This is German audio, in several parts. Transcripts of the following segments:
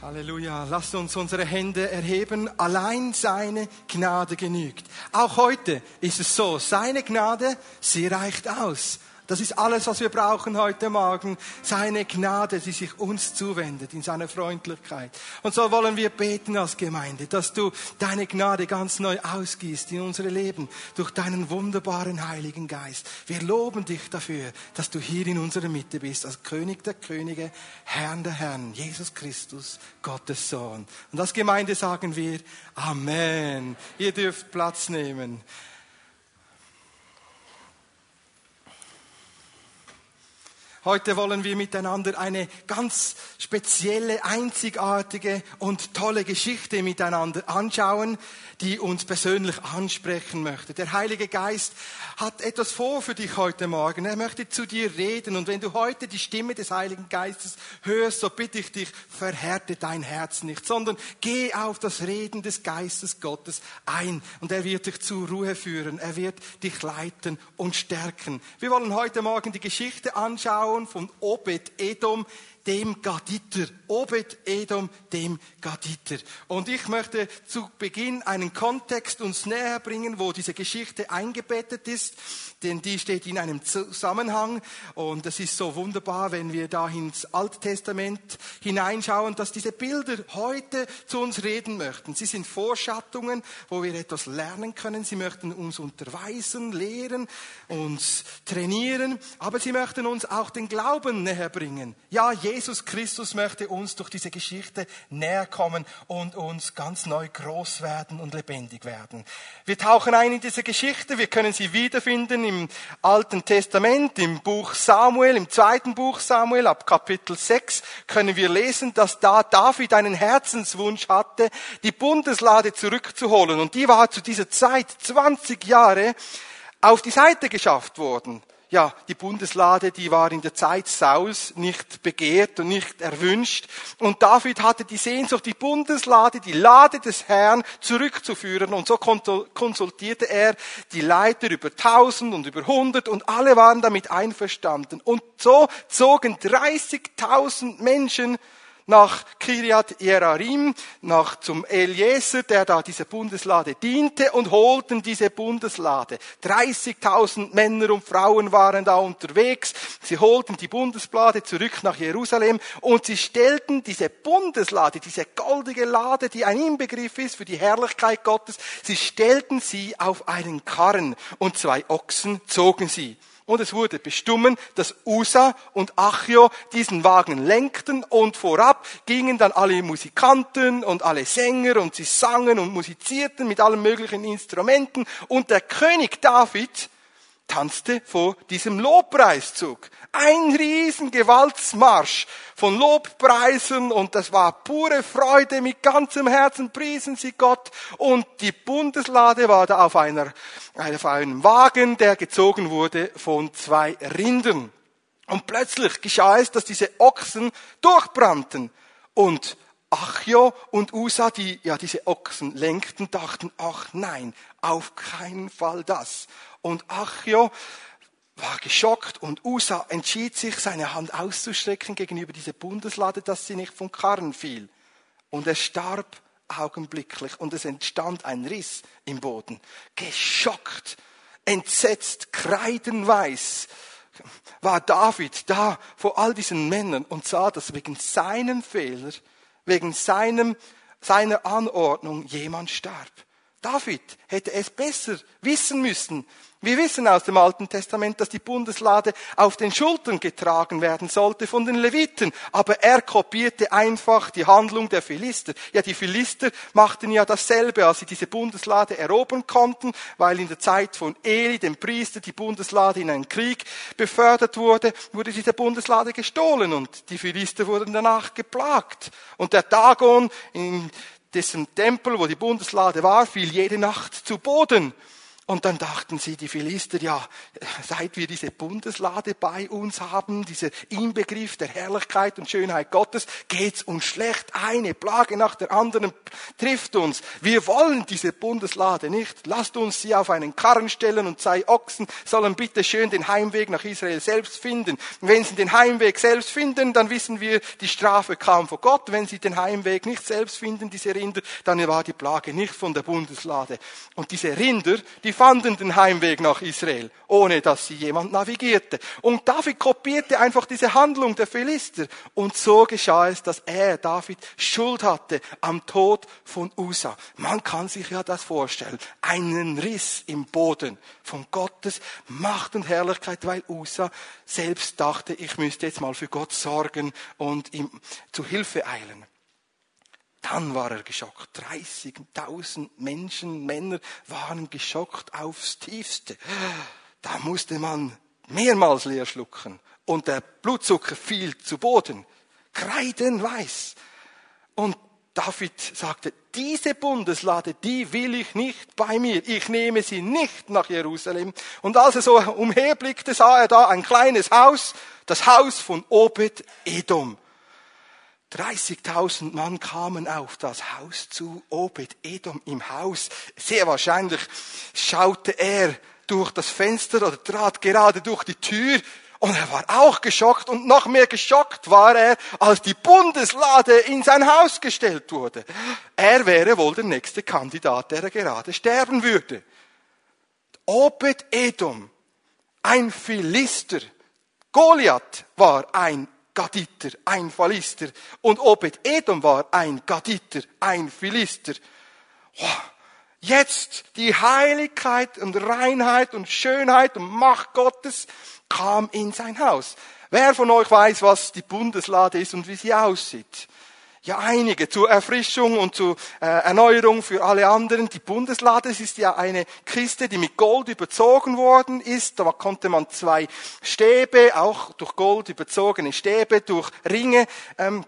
Halleluja. Lasst uns unsere Hände erheben. Allein seine Gnade genügt. Auch heute ist es so. Seine Gnade, sie reicht aus. Das ist alles, was wir brauchen heute Morgen. Seine Gnade, die sich uns zuwendet in seiner Freundlichkeit. Und so wollen wir beten als Gemeinde, dass du deine Gnade ganz neu ausgießt in unsere Leben durch deinen wunderbaren Heiligen Geist. Wir loben dich dafür, dass du hier in unserer Mitte bist, als König der Könige, Herrn der Herren, Jesus Christus, Gottes Sohn. Und als Gemeinde sagen wir Amen. Ihr dürft Platz nehmen. Heute wollen wir miteinander eine ganz spezielle, einzigartige und tolle Geschichte miteinander anschauen, die uns persönlich ansprechen möchte. Der Heilige Geist hat etwas vor für dich heute Morgen. Er möchte zu dir reden. Und wenn du heute die Stimme des Heiligen Geistes hörst, so bitte ich dich, verhärte dein Herz nicht, sondern geh auf das Reden des Geistes Gottes ein. Und er wird dich zur Ruhe führen. Er wird dich leiten und stärken. Wir wollen heute Morgen die Geschichte anschauen Sohn von Obed Edom, dem Gaditer. Obed Edom, dem Gaditer. Und ich möchte zu Beginn einen Kontext uns näher bringen, wo diese Geschichte eingebettet ist, denn die steht in einem Zusammenhang. Und es ist so wunderbar, wenn wir da ins Alte Testament hineinschauen, dass diese Bilder heute zu uns reden möchten. Sie sind Vorschattungen, wo wir etwas lernen können. Sie möchten uns unterweisen, lehren, uns trainieren, aber sie möchten uns auch den Glauben näher bringen. Ja, Jesus Christus möchte uns durch diese Geschichte näher kommen und uns ganz neu groß werden und lebendig werden. Wir tauchen ein in diese Geschichte. Wir können sie wiederfinden im Alten Testament, im Buch Samuel, im zweiten Buch Samuel, ab Kapitel 6 können wir lesen, dass da David einen Herzenswunsch hatte, die Bundeslade zurückzuholen. Und die war zu dieser Zeit 20 Jahre auf die Seite geschafft worden ja, die Bundeslade, die war in der Zeit Sauls nicht begehrt und nicht erwünscht. Und David hatte die Sehnsucht, die Bundeslade, die Lade des Herrn zurückzuführen. Und so konsultierte er die Leiter über tausend und über hundert und alle waren damit einverstanden. Und so zogen 30.000 Menschen nach Kiriat Jearim, nach zum Eliezer, der da diese Bundeslade diente und holten diese Bundeslade. 30.000 Männer und Frauen waren da unterwegs. Sie holten die Bundeslade zurück nach Jerusalem und sie stellten diese Bundeslade, diese goldige Lade, die ein Inbegriff ist für die Herrlichkeit Gottes, sie stellten sie auf einen Karren und zwei Ochsen zogen sie. Und es wurde bestimmt, dass Usa und Achio diesen Wagen lenkten und vorab gingen dann alle Musikanten und alle Sänger und sie sangen und musizierten mit allen möglichen Instrumenten. Und der König David tanzte vor diesem Lobpreiszug. Ein riesen Gewaltsmarsch von Lobpreisen und das war pure Freude. Mit ganzem Herzen priesen sie Gott und die Bundeslade war da auf, einer, auf einem Wagen, der gezogen wurde von zwei Rindern. Und plötzlich geschah es, dass diese Ochsen durchbrannten und Achjo und Usa, die ja diese Ochsen lenkten, dachten, ach nein, auf keinen Fall das. Und Achjo war geschockt und Usa entschied sich, seine Hand auszustrecken gegenüber dieser Bundeslade, dass sie nicht vom Karren fiel. Und er starb augenblicklich und es entstand ein Riss im Boden. Geschockt, entsetzt, kreidenweiß war David da vor all diesen Männern und sah, dass wegen seinem Fehler, wegen seinem, seiner Anordnung jemand starb. David hätte es besser wissen müssen, wir wissen aus dem Alten Testament, dass die Bundeslade auf den Schultern getragen werden sollte von den Leviten, aber er kopierte einfach die Handlung der Philister. Ja, die Philister machten ja dasselbe, als sie diese Bundeslade erobern konnten, weil in der Zeit von Eli, dem Priester, die Bundeslade in einen Krieg befördert wurde, wurde diese Bundeslade gestohlen und die Philister wurden danach geplagt. Und der Dagon in dessen Tempel, wo die Bundeslade war, fiel jede Nacht zu Boden. Und dann dachten sie, die Philister, ja, seit wir diese Bundeslade bei uns haben, dieser Inbegriff der Herrlichkeit und Schönheit Gottes, geht's uns schlecht. Eine Plage nach der anderen trifft uns. Wir wollen diese Bundeslade nicht. Lasst uns sie auf einen Karren stellen und zwei Ochsen sollen bitte schön den Heimweg nach Israel selbst finden. wenn sie den Heimweg selbst finden, dann wissen wir, die Strafe kam vor Gott. Wenn sie den Heimweg nicht selbst finden, diese Rinder, dann war die Plage nicht von der Bundeslade. Und diese Rinder, die fanden den Heimweg nach Israel, ohne dass sie jemand navigierte. Und David kopierte einfach diese Handlung der Philister. Und so geschah es, dass er, David, Schuld hatte am Tod von Usa. Man kann sich ja das vorstellen. Einen Riss im Boden von Gottes Macht und Herrlichkeit, weil Usa selbst dachte, ich müsste jetzt mal für Gott sorgen und ihm zu Hilfe eilen. Dann war er geschockt. 30.000 Menschen, Männer waren geschockt aufs tiefste. Da musste man mehrmals leer schlucken und der Blutzucker fiel zu Boden. Kreidenweiß. Und David sagte, diese Bundeslade, die will ich nicht bei mir. Ich nehme sie nicht nach Jerusalem. Und als er so umherblickte, sah er da ein kleines Haus, das Haus von Obed Edom. 30.000 Mann kamen auf das Haus zu Obed Edom im Haus. Sehr wahrscheinlich schaute er durch das Fenster oder trat gerade durch die Tür und er war auch geschockt und noch mehr geschockt war er, als die Bundeslade in sein Haus gestellt wurde. Er wäre wohl der nächste Kandidat, der gerade sterben würde. Obed Edom, ein Philister. Goliath war ein Gaditer, ein Philister. Und Obed Edom war ein Gaditer, ein Philister. Jetzt die Heiligkeit und Reinheit und Schönheit und Macht Gottes kam in sein Haus. Wer von euch weiß, was die Bundeslade ist und wie sie aussieht? Ja, einige zur Erfrischung und zur äh, Erneuerung für alle anderen. Die Bundeslade ist ja eine Kiste, die mit Gold überzogen worden ist. Da konnte man zwei Stäbe, auch durch Gold überzogene Stäbe, durch Ringe ähm,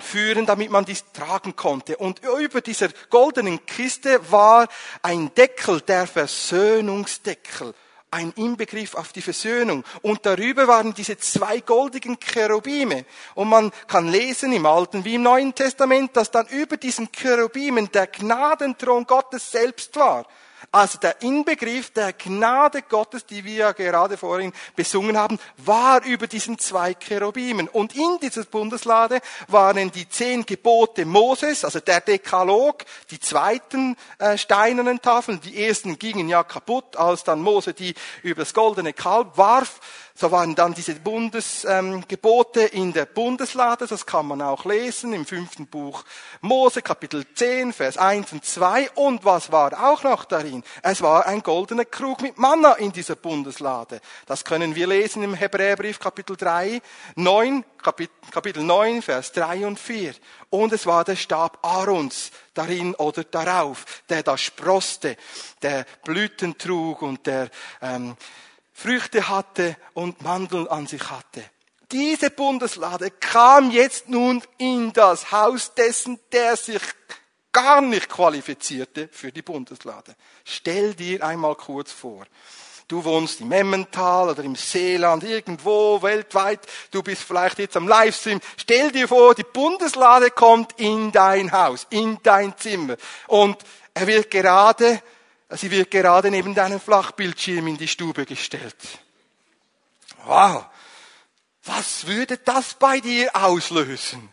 führen, damit man dies tragen konnte. Und über dieser goldenen Kiste war ein Deckel, der Versöhnungsdeckel ein Inbegriff auf die Versöhnung. Und darüber waren diese zwei goldigen Cherubime. Und man kann lesen im Alten wie im Neuen Testament, dass dann über diesen Cherubimen der Gnadenthron Gottes selbst war. Also der Inbegriff der Gnade Gottes, die wir ja gerade vorhin besungen haben, war über diesen zwei Cherubimen. Und in dieser Bundeslade waren die zehn Gebote Moses, also der Dekalog, die zweiten äh, steinernen Tafeln. Die ersten gingen ja kaputt, als dann Mose die über das goldene Kalb warf. So waren dann diese Bundesgebote ähm, in der Bundeslade, das kann man auch lesen im fünften Buch Mose, Kapitel 10, Vers 1 und 2. Und was war auch noch darin? Es war ein goldener Krug mit Manna in dieser Bundeslade. Das können wir lesen im Hebräerbrief, Kapitel 3, 9, Kapitel 9, Vers 3 und 4. Und es war der Stab Aarons darin oder darauf, der da sproste, der Blüten trug und der ähm, Früchte hatte und Mandeln an sich hatte. Diese Bundeslade kam jetzt nun in das Haus dessen, der sich gar nicht qualifizierte für die Bundeslade. Stell dir einmal kurz vor. Du wohnst im Emmental oder im Seeland, irgendwo weltweit. Du bist vielleicht jetzt am Livestream. Stell dir vor, die Bundeslade kommt in dein Haus, in dein Zimmer. Und er wird gerade Sie wird gerade neben deinem Flachbildschirm in die Stube gestellt. Wow. Was würde das bei dir auslösen?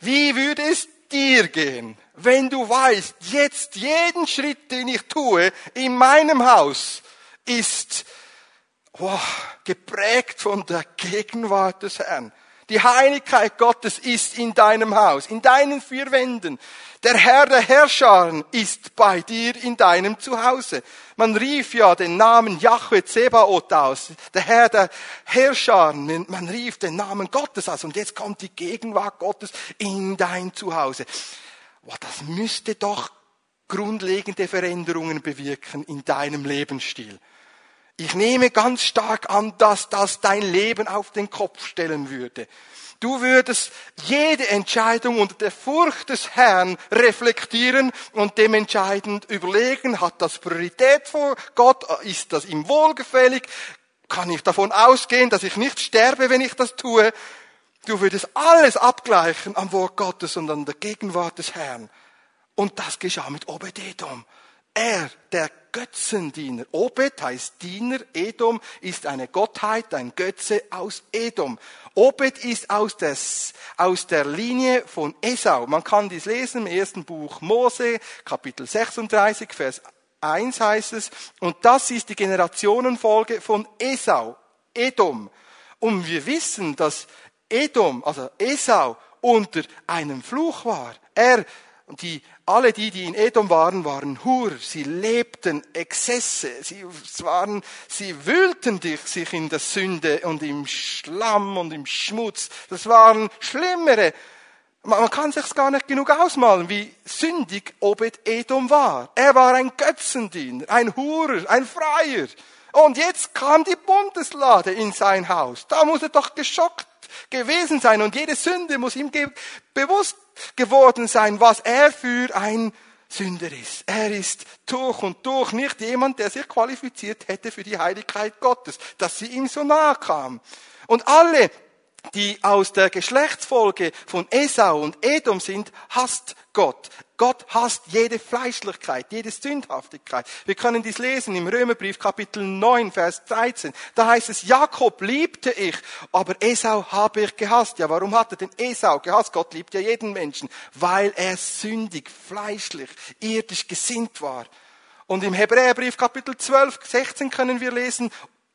Wie würde es dir gehen, wenn du weißt, jetzt jeden Schritt, den ich tue in meinem Haus, ist wow, geprägt von der Gegenwart des Herrn. Die Heiligkeit Gottes ist in deinem Haus, in deinen vier Wänden. Der Herr der Herrscher ist bei dir in deinem Zuhause. Man rief ja den Namen Yahweh Zebaoth aus. Der Herr der Herrscher, man rief den Namen Gottes aus. Und jetzt kommt die Gegenwart Gottes in dein Zuhause. das müsste doch grundlegende Veränderungen bewirken in deinem Lebensstil. Ich nehme ganz stark an, dass das dein Leben auf den Kopf stellen würde. Du würdest jede Entscheidung unter der Furcht des Herrn reflektieren und dementscheidend überlegen, hat das Priorität vor Gott, ist das ihm wohlgefällig, kann ich davon ausgehen, dass ich nicht sterbe, wenn ich das tue. Du würdest alles abgleichen am Wort Gottes und an der Gegenwart des Herrn. Und das geschah mit Obededom. Er, der Götzendiener. Obed heißt Diener, Edom ist eine Gottheit, ein Götze aus Edom. Obed ist aus, des, aus der Linie von Esau. Man kann dies lesen im ersten Buch Mose, Kapitel 36, Vers 1 heißt es. Und das ist die Generationenfolge von Esau, Edom. Und wir wissen, dass Edom, also Esau, unter einem Fluch war. Er die, alle die, die in Edom waren, waren Hur. Sie lebten Exzesse. Sie waren, sie wühlten sich in der Sünde und im Schlamm und im Schmutz. Das waren schlimmere. Man kann sich's gar nicht genug ausmalen, wie sündig Obed Edom war. Er war ein Götzendiener, ein Hurer, ein Freier. Und jetzt kam die Bundeslade in sein Haus. Da muss er doch geschockt gewesen sein und jede Sünde muss ihm bewusst geworden sein, was er für ein Sünder ist. Er ist durch und durch nicht jemand, der sich qualifiziert hätte für die Heiligkeit Gottes, dass sie ihm so nahe kam. Und alle, die aus der Geschlechtsfolge von Esau und Edom sind, hasst Gott. Gott hasst jede Fleischlichkeit, jede Sündhaftigkeit. Wir können dies lesen im Römerbrief Kapitel 9, Vers 13. Da heißt es, Jakob liebte ich, aber Esau habe ich gehasst. Ja, warum hat er denn Esau gehasst? Gott liebt ja jeden Menschen, weil er sündig, fleischlich, irdisch gesinnt war. Und im Hebräerbrief Kapitel 12, 16 können wir lesen,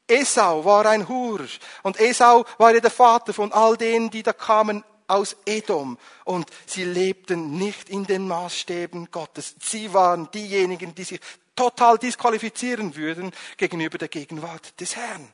Esau war ein Hurer und Esau war ja der Vater von all denen, die da kamen aus Edom und sie lebten nicht in den Maßstäben Gottes. Sie waren diejenigen, die sich total disqualifizieren würden gegenüber der Gegenwart des Herrn.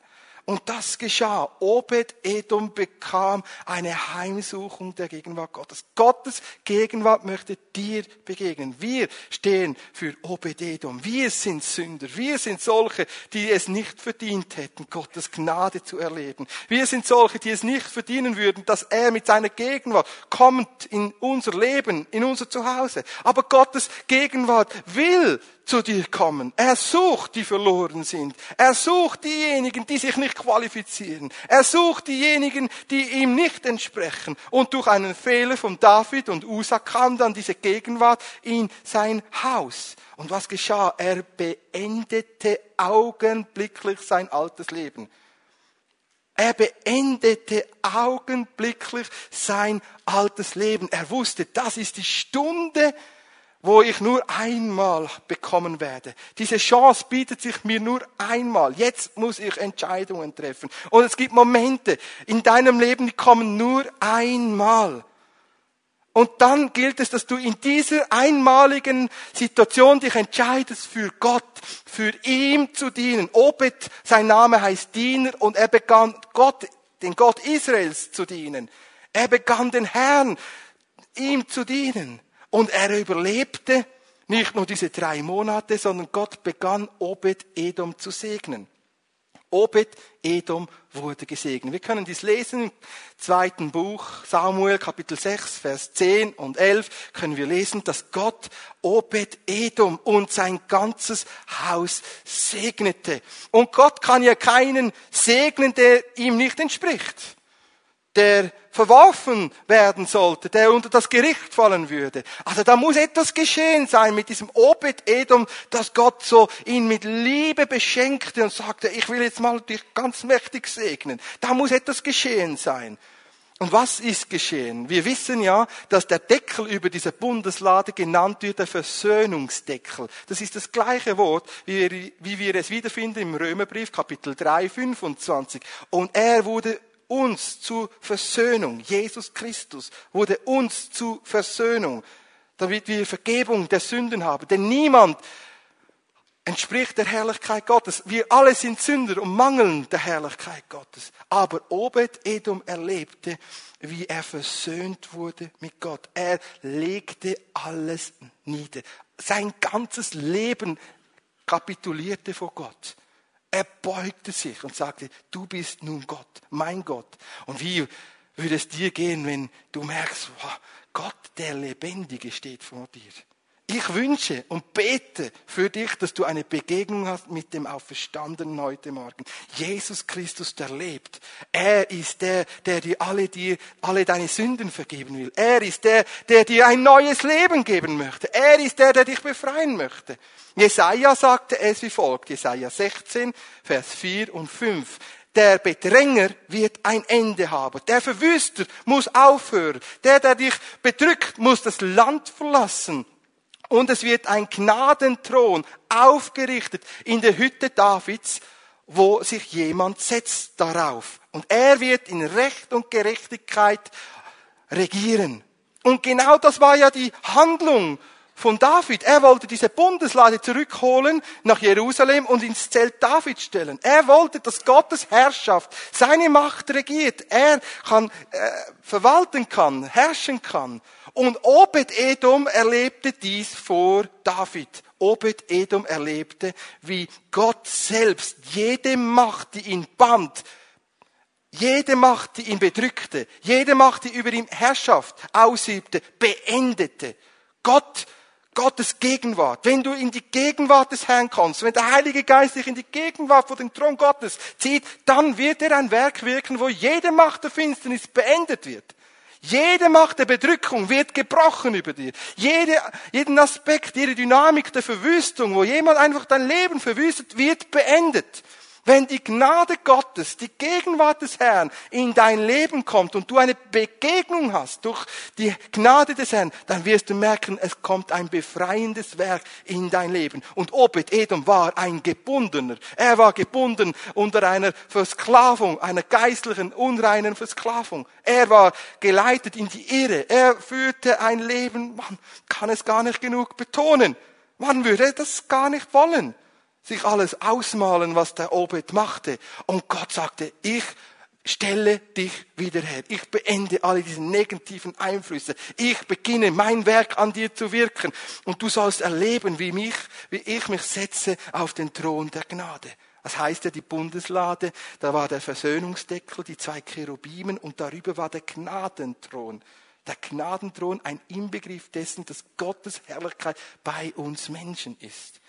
Und das geschah. Obed-Edom bekam eine Heimsuchung der Gegenwart Gottes. Gottes Gegenwart möchte dir begegnen. Wir stehen für Obed-Edom. Wir sind Sünder. Wir sind solche, die es nicht verdient hätten, Gottes Gnade zu erleben. Wir sind solche, die es nicht verdienen würden, dass er mit seiner Gegenwart kommt in unser Leben, in unser Zuhause. Aber Gottes Gegenwart will zu dir kommen. Er sucht die verloren sind. Er sucht diejenigen, die sich nicht qualifizieren. Er sucht diejenigen, die ihm nicht entsprechen. Und durch einen Fehler von David und Usa kam dann diese Gegenwart in sein Haus. Und was geschah? Er beendete augenblicklich sein altes Leben. Er beendete augenblicklich sein altes Leben. Er wusste, das ist die Stunde, wo ich nur einmal bekommen werde. Diese Chance bietet sich mir nur einmal. Jetzt muss ich Entscheidungen treffen. Und es gibt Momente in deinem Leben, die kommen nur einmal. Und dann gilt es, dass du in dieser einmaligen Situation dich entscheidest für Gott, für ihm zu dienen. Obed, sein Name heißt Diener und er begann Gott, den Gott Israels zu dienen. Er begann den Herrn, ihm zu dienen. Und er überlebte nicht nur diese drei Monate, sondern Gott begann Obed-Edom zu segnen. Obed-Edom wurde gesegnet. Wir können dies lesen im zweiten Buch Samuel Kapitel 6 Vers 10 und 11 können wir lesen, dass Gott Obed-Edom und sein ganzes Haus segnete. Und Gott kann ja keinen segnen, der ihm nicht entspricht der verworfen werden sollte, der unter das Gericht fallen würde. Also da muss etwas geschehen sein mit diesem Obed-Edom, dass Gott so ihn mit Liebe beschenkte und sagte, ich will jetzt mal dich ganz mächtig segnen. Da muss etwas geschehen sein. Und was ist geschehen? Wir wissen ja, dass der Deckel über dieser Bundeslade genannt wird, der Versöhnungsdeckel. Das ist das gleiche Wort, wie wir, wie wir es wiederfinden im Römerbrief, Kapitel 3, 25. Und er wurde uns zu Versöhnung. Jesus Christus wurde uns zu Versöhnung, damit wir Vergebung der Sünden haben. Denn niemand entspricht der Herrlichkeit Gottes. Wir alle sind Sünder und mangeln der Herrlichkeit Gottes. Aber Obed-Edom erlebte, wie er versöhnt wurde mit Gott. Er legte alles nieder. Sein ganzes Leben kapitulierte vor Gott. Er beugte sich und sagte, du bist nun Gott, mein Gott. Und wie würde es dir gehen, wenn du merkst, Gott, der Lebendige, steht vor dir. Ich wünsche und bete für dich, dass du eine Begegnung hast mit dem Auferstandenen heute Morgen. Jesus Christus, der lebt. Er ist der, der dir alle, dir alle deine Sünden vergeben will. Er ist der, der dir ein neues Leben geben möchte. Er ist der, der dich befreien möchte. Jesaja sagte es wie folgt. Jesaja 16, Vers 4 und 5 der Bedränger wird ein Ende haben. Der Verwüster muss aufhören. Der, der dich bedrückt, muss das Land verlassen. Und es wird ein Gnadenthron aufgerichtet in der Hütte Davids, wo sich jemand setzt darauf. Und er wird in Recht und Gerechtigkeit regieren. Und genau das war ja die Handlung von David. Er wollte diese Bundeslade zurückholen nach Jerusalem und ins Zelt David stellen. Er wollte, dass Gottes Herrschaft, seine Macht regiert. Er kann äh, verwalten kann, herrschen kann. Und Obed-Edom erlebte dies vor David. Obed-Edom erlebte, wie Gott selbst jede Macht, die ihn band, jede Macht, die ihn bedrückte, jede Macht, die über ihm Herrschaft ausübte, beendete. Gott Gottes Gegenwart, wenn du in die Gegenwart des Herrn kommst, wenn der Heilige Geist dich in die Gegenwart vor den Thron Gottes zieht, dann wird er ein Werk wirken, wo jede Macht der Finsternis beendet wird. Jede Macht der Bedrückung wird gebrochen über dir. Jede, jeden Aspekt, jede Dynamik der Verwüstung, wo jemand einfach dein Leben verwüstet, wird beendet. Wenn die Gnade Gottes, die Gegenwart des Herrn in dein Leben kommt und du eine Begegnung hast durch die Gnade des Herrn, dann wirst du merken, es kommt ein befreiendes Werk in dein Leben. Und Obed Edom war ein Gebundener. Er war gebunden unter einer Versklavung, einer geistlichen, unreinen Versklavung. Er war geleitet in die Irre. Er führte ein Leben, man kann es gar nicht genug betonen. Man würde das gar nicht wollen sich alles ausmalen, was der Obed machte. Und Gott sagte, ich stelle dich wieder her. Ich beende alle diese negativen Einflüsse. Ich beginne mein Werk an dir zu wirken. Und du sollst erleben, wie mich, wie ich mich setze auf den Thron der Gnade. Das heißt ja die Bundeslade, da war der Versöhnungsdeckel, die zwei Cherubimen und darüber war der Gnadenthron. Der Gnadenthron ein Inbegriff dessen, dass Gottes Herrlichkeit bei uns Menschen ist.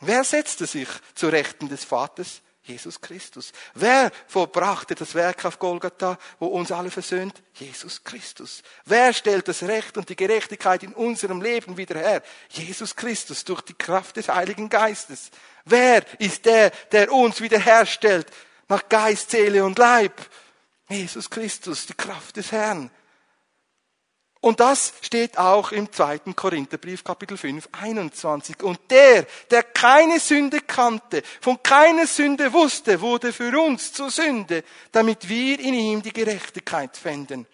Wer setzte sich zu Rechten des Vaters? Jesus Christus. Wer vollbrachte das Werk auf Golgatha, wo uns alle versöhnt? Jesus Christus. Wer stellt das Recht und die Gerechtigkeit in unserem Leben wieder her? Jesus Christus durch die Kraft des Heiligen Geistes. Wer ist der, der uns wiederherstellt nach Geist, Seele und Leib? Jesus Christus, die Kraft des Herrn. Und das steht auch im zweiten Korintherbrief, Kapitel 5, 21. Und der, der keine Sünde kannte, von keiner Sünde wusste, wurde für uns zur Sünde, damit wir in ihm die Gerechtigkeit fänden.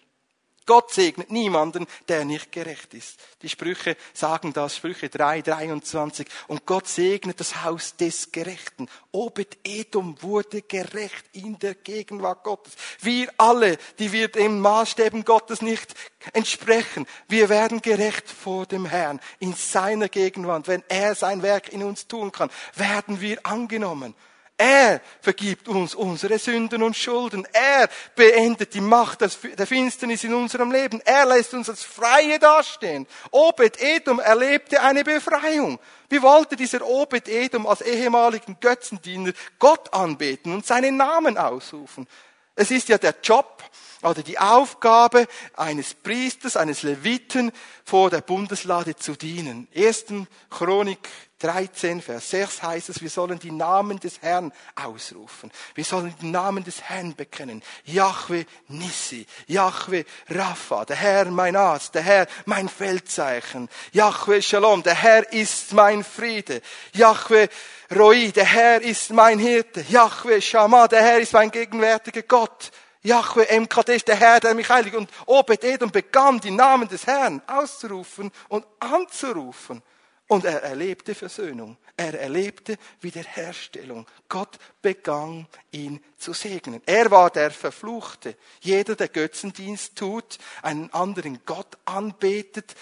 Gott segnet niemanden, der nicht gerecht ist. Die Sprüche sagen das, Sprüche 3, 23. Und Gott segnet das Haus des Gerechten. Obed Edom wurde gerecht in der Gegenwart Gottes. Wir alle, die wir den Maßstäben Gottes nicht entsprechen, wir werden gerecht vor dem Herrn in seiner Gegenwart. Wenn er sein Werk in uns tun kann, werden wir angenommen. Er vergibt uns unsere Sünden und Schulden. Er beendet die Macht der Finsternis in unserem Leben. Er lässt uns als Freie dastehen. Obed Edom erlebte eine Befreiung. Wie wollte dieser Obed Edom als ehemaligen Götzendiener Gott anbeten und seinen Namen ausrufen? Es ist ja der Job oder die Aufgabe eines Priesters, eines Leviten vor der Bundeslade zu dienen. Ersten Chronik 13, Vers 6 heißt es, wir sollen die Namen des Herrn ausrufen. Wir sollen den Namen des Herrn bekennen. Yahweh Nissi, Yahweh Rapha, der Herr mein Arzt, der Herr mein Feldzeichen. Yahweh Shalom, der Herr ist mein Friede. Yahweh Roi, der Herr ist mein Hirte. Yahweh Shammah, der Herr ist mein gegenwärtiger Gott. Yahweh M. Kadesh, der Herr, der mich heiligt. Und Obed Edom begann, die Namen des Herrn auszurufen und anzurufen. Und er erlebte Versöhnung. Er erlebte Wiederherstellung. Gott begann ihn zu segnen. Er war der Verfluchte. Jeder, der Götzendienst tut, einen anderen Gott anbetet,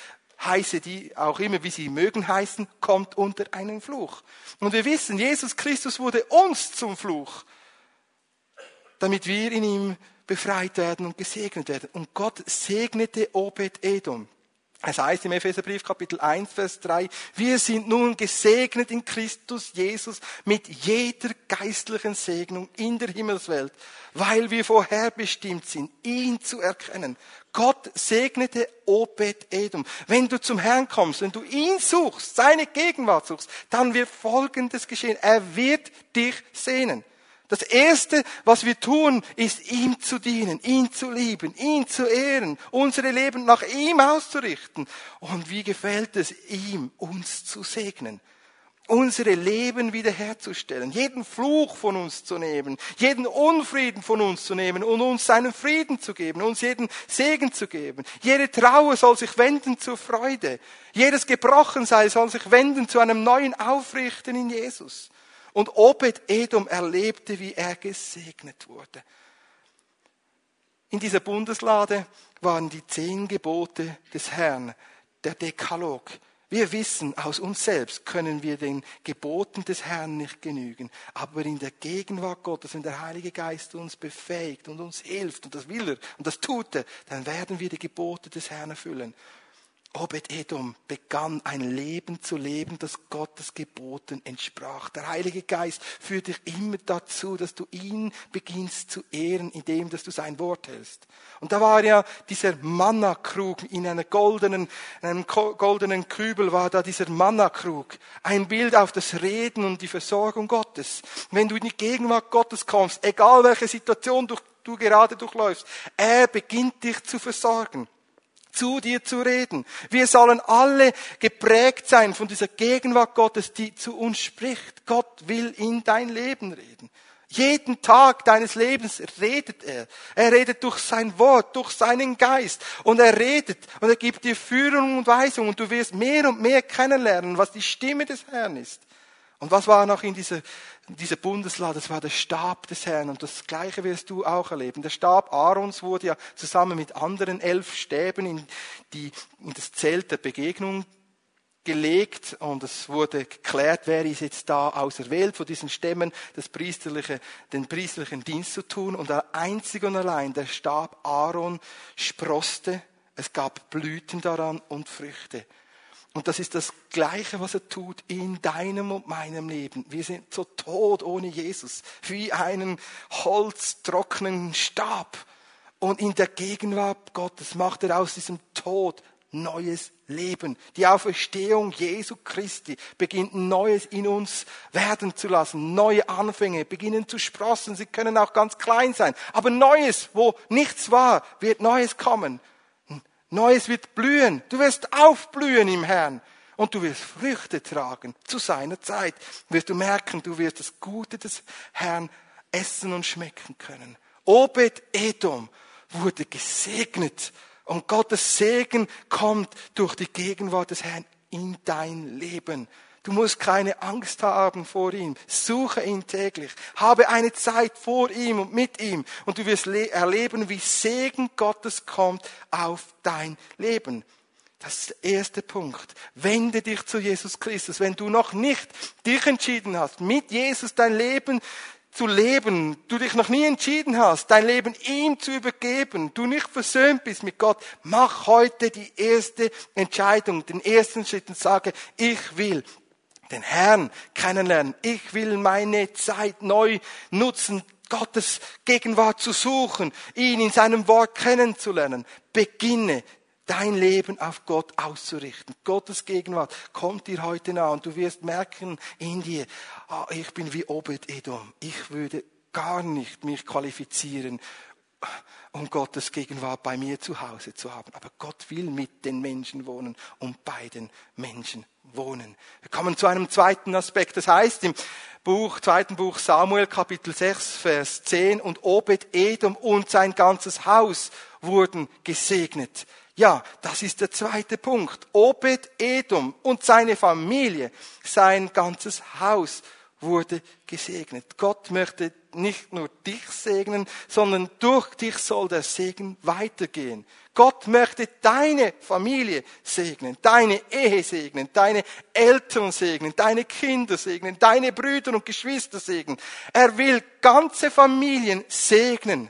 heiße die auch immer, wie sie mögen heißen, kommt unter einen Fluch. Und wir wissen, Jesus Christus wurde uns zum Fluch, damit wir in ihm befreit werden und gesegnet werden. Und Gott segnete Obed-Edom. Es heißt im Epheserbrief Kapitel 1, Vers 3, wir sind nun gesegnet in Christus Jesus mit jeder geistlichen Segnung in der Himmelswelt, weil wir vorherbestimmt sind, ihn zu erkennen. Gott segnete Obed-Edom. Wenn du zum Herrn kommst, wenn du ihn suchst, seine Gegenwart suchst, dann wird Folgendes geschehen. Er wird dich sehnen. Das Erste, was wir tun, ist ihm zu dienen, ihn zu lieben, ihn zu ehren, unsere Leben nach ihm auszurichten. Und wie gefällt es ihm, uns zu segnen? unsere Leben wiederherzustellen, jeden Fluch von uns zu nehmen, jeden Unfrieden von uns zu nehmen und uns seinen Frieden zu geben, uns jeden Segen zu geben. Jede Trauer soll sich wenden zur Freude. Jedes Gebrochensein soll sich wenden zu einem neuen Aufrichten in Jesus. Und Obed-Edom erlebte, wie er gesegnet wurde. In dieser Bundeslade waren die zehn Gebote des Herrn, der Dekalog. Wir wissen, aus uns selbst können wir den Geboten des Herrn nicht genügen. Aber in der Gegenwart Gottes, wenn der Heilige Geist uns befähigt und uns hilft, und das will er, und das tut er, dann werden wir die Gebote des Herrn erfüllen. Obed-Edom begann ein Leben zu leben, das Gottes Geboten entsprach. Der Heilige Geist führt dich immer dazu, dass du ihn beginnst zu ehren, indem dass du sein Wort hältst. Und da war ja dieser Manna-Krug in einer goldenen, einem goldenen Kübel war da dieser Manna-Krug. Ein Bild auf das Reden und die Versorgung Gottes. Wenn du in die Gegenwart Gottes kommst, egal welche Situation du, du gerade durchläufst, er beginnt dich zu versorgen zu dir zu reden. Wir sollen alle geprägt sein von dieser Gegenwart Gottes, die zu uns spricht. Gott will in dein Leben reden. Jeden Tag deines Lebens redet er. Er redet durch sein Wort, durch seinen Geist. Und er redet und er gibt dir Führung und Weisung und du wirst mehr und mehr kennenlernen, was die Stimme des Herrn ist. Und was war noch in dieser, dieser Bundeslade? Das war der Stab des Herrn. Und das Gleiche wirst du auch erleben. Der Stab Aarons wurde ja zusammen mit anderen elf Stäben in, die, in das Zelt der Begegnung gelegt und es wurde geklärt, wer ist jetzt da auserwählt von diesen Stämmen, das priesterliche, den priesterlichen Dienst zu tun. Und einzig und allein der Stab Aaron sproste, es gab Blüten daran und Früchte. Und das ist das Gleiche, was er tut in deinem und meinem Leben. Wir sind so tot ohne Jesus, wie einen holztrockenen Stab. Und in der Gegenwart Gottes macht er aus diesem Tod neues Leben. Die Auferstehung Jesu Christi beginnt Neues in uns werden zu lassen. Neue Anfänge beginnen zu sprossen. Sie können auch ganz klein sein. Aber Neues, wo nichts war, wird Neues kommen. Neues wird blühen. Du wirst aufblühen im Herrn. Und du wirst Früchte tragen. Zu seiner Zeit wirst du merken, du wirst das Gute des Herrn essen und schmecken können. Obed Edom wurde gesegnet. Und Gottes Segen kommt durch die Gegenwart des Herrn in dein Leben. Du musst keine Angst haben vor ihm. Suche ihn täglich. Habe eine Zeit vor ihm und mit ihm. Und du wirst erleben, wie Segen Gottes kommt auf dein Leben. Das ist der erste Punkt. Wende dich zu Jesus Christus. Wenn du noch nicht dich entschieden hast, mit Jesus dein Leben zu leben, du dich noch nie entschieden hast, dein Leben ihm zu übergeben, du nicht versöhnt bist mit Gott, mach heute die erste Entscheidung, den ersten Schritt und sage, ich will den Herrn kennenlernen. Ich will meine Zeit neu nutzen, Gottes Gegenwart zu suchen, ihn in seinem Wort kennenzulernen. Beginne dein Leben auf Gott auszurichten. Gottes Gegenwart kommt dir heute nah und du wirst merken in dir, oh, ich bin wie Obed Edom. Ich würde gar nicht mich qualifizieren, um Gottes Gegenwart bei mir zu Hause zu haben. Aber Gott will mit den Menschen wohnen und bei den Menschen wohnen. Wir kommen zu einem zweiten Aspekt. Das heißt im Buch, zweiten Buch Samuel, Kapitel 6, Vers 10, und Obed Edom und sein ganzes Haus wurden gesegnet. Ja, das ist der zweite Punkt. Obed Edom und seine Familie, sein ganzes Haus wurde gesegnet. Gott möchte nicht nur dich segnen, sondern durch dich soll der Segen weitergehen. Gott möchte deine Familie segnen, deine Ehe segnen, deine Eltern segnen, deine Kinder segnen, deine Brüder und Geschwister segnen. Er will ganze Familien segnen.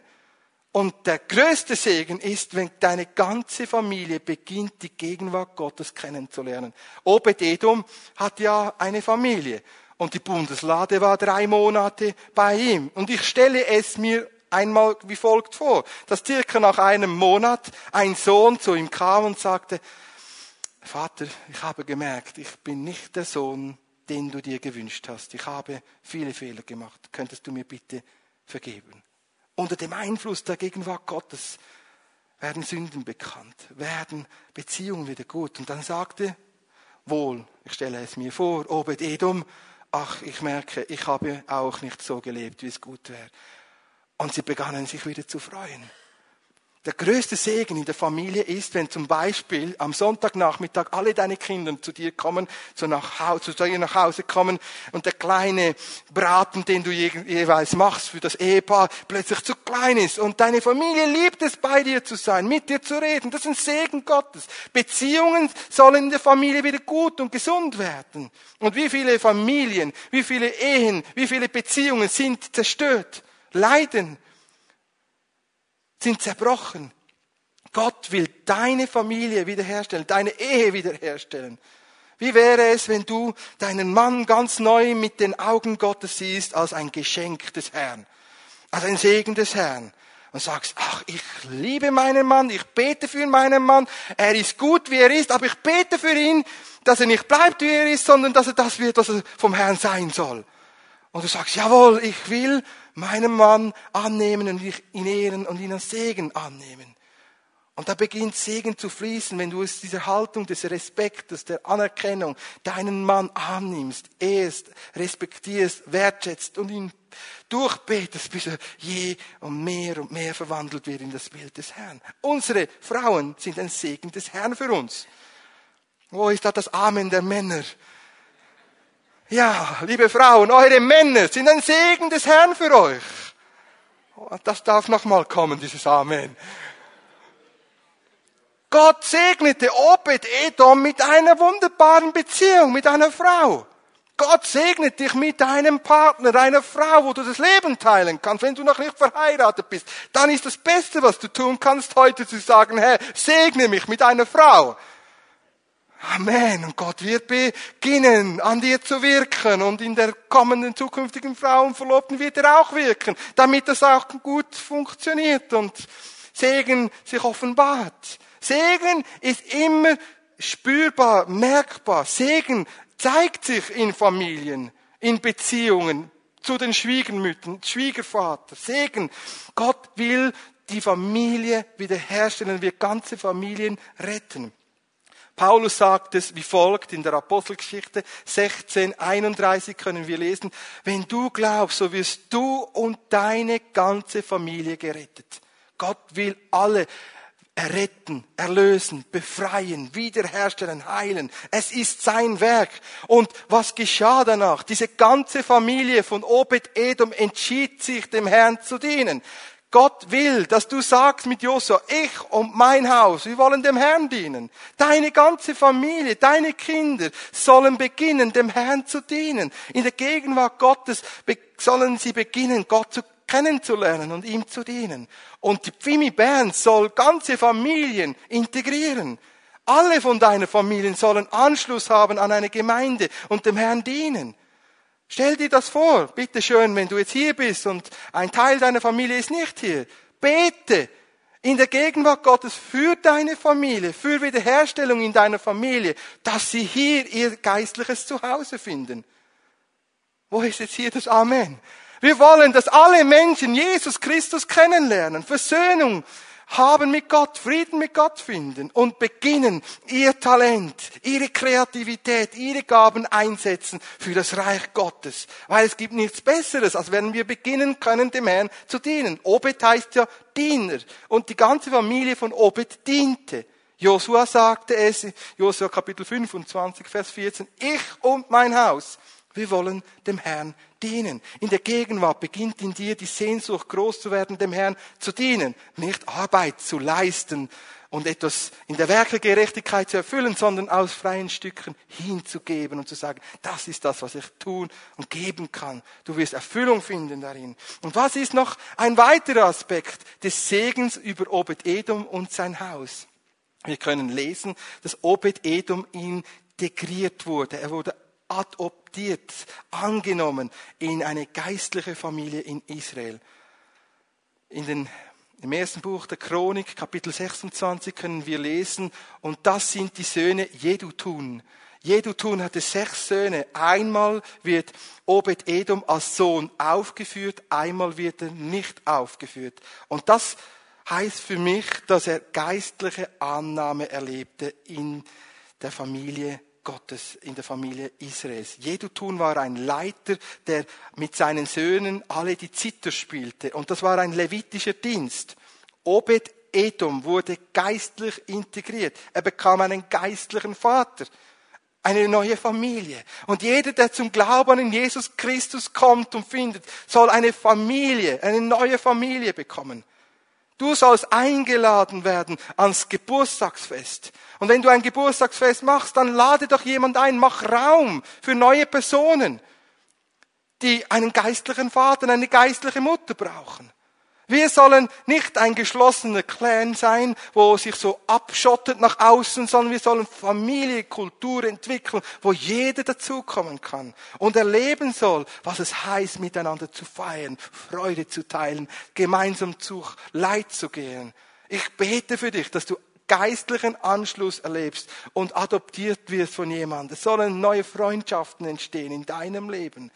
Und der größte Segen ist, wenn deine ganze Familie beginnt, die Gegenwart Gottes kennenzulernen. Obed-Edom hat ja eine Familie. Und die Bundeslade war drei Monate bei ihm. Und ich stelle es mir einmal wie folgt vor, dass circa nach einem Monat ein Sohn zu ihm kam und sagte, Vater, ich habe gemerkt, ich bin nicht der Sohn, den du dir gewünscht hast. Ich habe viele Fehler gemacht. Könntest du mir bitte vergeben? Unter dem Einfluss der Gegenwart Gottes werden Sünden bekannt, werden Beziehungen wieder gut. Und dann sagte, wohl, ich stelle es mir vor, Obed Edom, ach, ich merke, ich habe auch nicht so gelebt, wie es gut wäre. Und sie begannen sich wieder zu freuen. Der größte Segen in der Familie ist, wenn zum Beispiel am Sonntagnachmittag alle deine Kinder zu dir kommen, zu, nach Hause, zu dir nach Hause kommen und der kleine Braten, den du jeweils machst für das Ehepaar, plötzlich zu klein ist und deine Familie liebt es, bei dir zu sein, mit dir zu reden. Das ist ein Segen Gottes. Beziehungen sollen in der Familie wieder gut und gesund werden. Und wie viele Familien, wie viele Ehen, wie viele Beziehungen sind zerstört, leiden sind zerbrochen. Gott will deine Familie wiederherstellen, deine Ehe wiederherstellen. Wie wäre es, wenn du deinen Mann ganz neu mit den Augen Gottes siehst als ein Geschenk des Herrn, als ein Segen des Herrn und sagst, ach, ich liebe meinen Mann, ich bete für meinen Mann, er ist gut, wie er ist, aber ich bete für ihn, dass er nicht bleibt, wie er ist, sondern dass er das wird, was er vom Herrn sein soll. Und du sagst, jawohl, ich will meinen Mann annehmen und ihn ehren und ihn als Segen annehmen. Und da beginnt Segen zu fließen, wenn du es dieser Haltung des Respektes, der Anerkennung deinen Mann annimmst, ehrst, respektierst, wertschätzt und ihn durchbetest, bis er je und mehr und mehr verwandelt wird in das Bild des Herrn. Unsere Frauen sind ein Segen des Herrn für uns. Wo ist da das Amen der Männer? Ja, liebe Frauen, eure Männer sind ein Segen des Herrn für euch. Das darf nochmal kommen, dieses Amen. Gott segnete Obed Edom mit einer wunderbaren Beziehung, mit einer Frau. Gott segnet dich mit deinem Partner, einer Frau, wo du das Leben teilen kannst. Wenn du noch nicht verheiratet bist, dann ist das Beste, was du tun kannst, heute zu sagen, Herr, segne mich mit einer Frau. Amen. Und Gott wird beginnen, an dir zu wirken. Und in der kommenden zukünftigen Frau und Verlobten wird er auch wirken, damit das auch gut funktioniert und Segen sich offenbart. Segen ist immer spürbar, merkbar. Segen zeigt sich in Familien, in Beziehungen zu den Schwiegermüttern, Schwiegervater. Segen. Gott will die Familie wiederherstellen, wird ganze Familien retten. Paulus sagt es wie folgt in der Apostelgeschichte 16, 31 können wir lesen, wenn du glaubst, so wirst du und deine ganze Familie gerettet. Gott will alle erretten, erlösen, befreien, wiederherstellen, heilen. Es ist sein Werk. Und was geschah danach? Diese ganze Familie von Obed Edom entschied sich, dem Herrn zu dienen. Gott will, dass du sagst mit Josua, ich und mein Haus, wir wollen dem Herrn dienen. Deine ganze Familie, deine Kinder sollen beginnen, dem Herrn zu dienen. In der Gegenwart Gottes sollen sie beginnen, Gott zu kennenzulernen und ihm zu dienen. Und die Pfimi Bern soll ganze Familien integrieren. Alle von deiner Familien sollen Anschluss haben an eine Gemeinde und dem Herrn dienen. Stell dir das vor, bitte schön, wenn du jetzt hier bist und ein Teil deiner Familie ist nicht hier. Bete in der Gegenwart Gottes für deine Familie, für Wiederherstellung in deiner Familie, dass sie hier ihr geistliches Zuhause finden. Wo ist jetzt hier das Amen? Wir wollen, dass alle Menschen Jesus Christus kennenlernen, Versöhnung haben mit Gott, Frieden mit Gott finden und beginnen, ihr Talent, ihre Kreativität, ihre Gaben einsetzen für das Reich Gottes. Weil es gibt nichts Besseres, als wenn wir beginnen können, dem Herrn zu dienen. Obed heißt ja Diener. Und die ganze Familie von Obed diente. Josua sagte es, Josua Kapitel 25, Vers 14, ich und mein Haus Wir wollen dem Herrn dienen. In der Gegenwart beginnt in dir die Sehnsucht, groß zu werden, dem Herrn zu dienen. Nicht Arbeit zu leisten und etwas in der Werkegerechtigkeit zu erfüllen, sondern aus freien Stücken hinzugeben und zu sagen, das ist das, was ich tun und geben kann. Du wirst Erfüllung finden darin. Und was ist noch ein weiterer Aspekt des Segens über Obed-Edom und sein Haus? Wir können lesen, dass Obed-Edom integriert wurde. Er wurde adoptiert, angenommen in eine geistliche Familie in Israel. In den, Im ersten Buch der Chronik, Kapitel 26, können wir lesen, und das sind die Söhne Jedutun. Jedutun hatte sechs Söhne. Einmal wird Obed-Edom als Sohn aufgeführt, einmal wird er nicht aufgeführt. Und das heißt für mich, dass er geistliche Annahme erlebte in der Familie Gottes in der Familie Israels. Jedutun war ein Leiter, der mit seinen Söhnen alle die Zither spielte. Und das war ein levitischer Dienst. Obed Edom wurde geistlich integriert. Er bekam einen geistlichen Vater, eine neue Familie. Und jeder, der zum Glauben an Jesus Christus kommt und findet, soll eine Familie, eine neue Familie bekommen. Du sollst eingeladen werden ans Geburtstagsfest. Und wenn du ein Geburtstagsfest machst, dann lade doch jemand ein, mach Raum für neue Personen, die einen geistlichen Vater, eine geistliche Mutter brauchen. Wir sollen nicht ein geschlossener Clan sein, wo sich so abschottet nach außen, sondern wir sollen Familie, Kultur entwickeln, wo jeder dazukommen kann und erleben soll, was es heißt, miteinander zu feiern, Freude zu teilen, gemeinsam zu Leid zu gehen. Ich bete für dich, dass du geistlichen Anschluss erlebst und adoptiert wirst von jemandem. Es sollen neue Freundschaften entstehen in deinem Leben.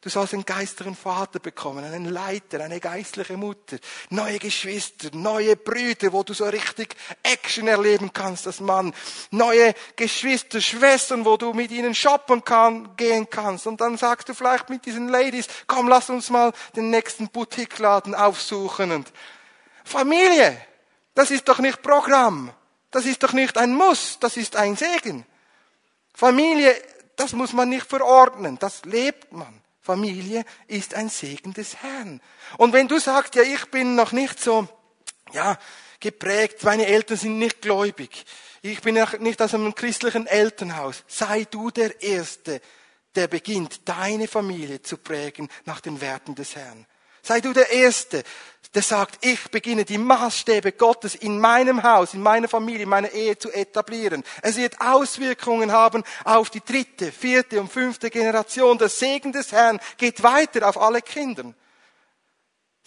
Du sollst einen geistlichen Vater bekommen, einen Leiter, eine geistliche Mutter, neue Geschwister, neue Brüder, wo du so richtig Action erleben kannst als Mann, neue Geschwister, Schwestern, wo du mit ihnen shoppen kann, gehen kannst. Und dann sagst du vielleicht mit diesen Ladies, komm, lass uns mal den nächsten Boutiqueladen aufsuchen. Und Familie, das ist doch nicht Programm. Das ist doch nicht ein Muss, das ist ein Segen. Familie, das muss man nicht verordnen, das lebt man. Familie ist ein Segen des Herrn. Und wenn du sagst, ja, ich bin noch nicht so, ja, geprägt, meine Eltern sind nicht gläubig, ich bin nicht aus einem christlichen Elternhaus, sei du der Erste, der beginnt, deine Familie zu prägen nach den Werten des Herrn. Sei du der Erste, der sagt, ich beginne die Maßstäbe Gottes in meinem Haus, in meiner Familie, in meiner Ehe zu etablieren. Es wird Auswirkungen haben auf die dritte, vierte und fünfte Generation. Der Segen des Herrn geht weiter auf alle Kinder.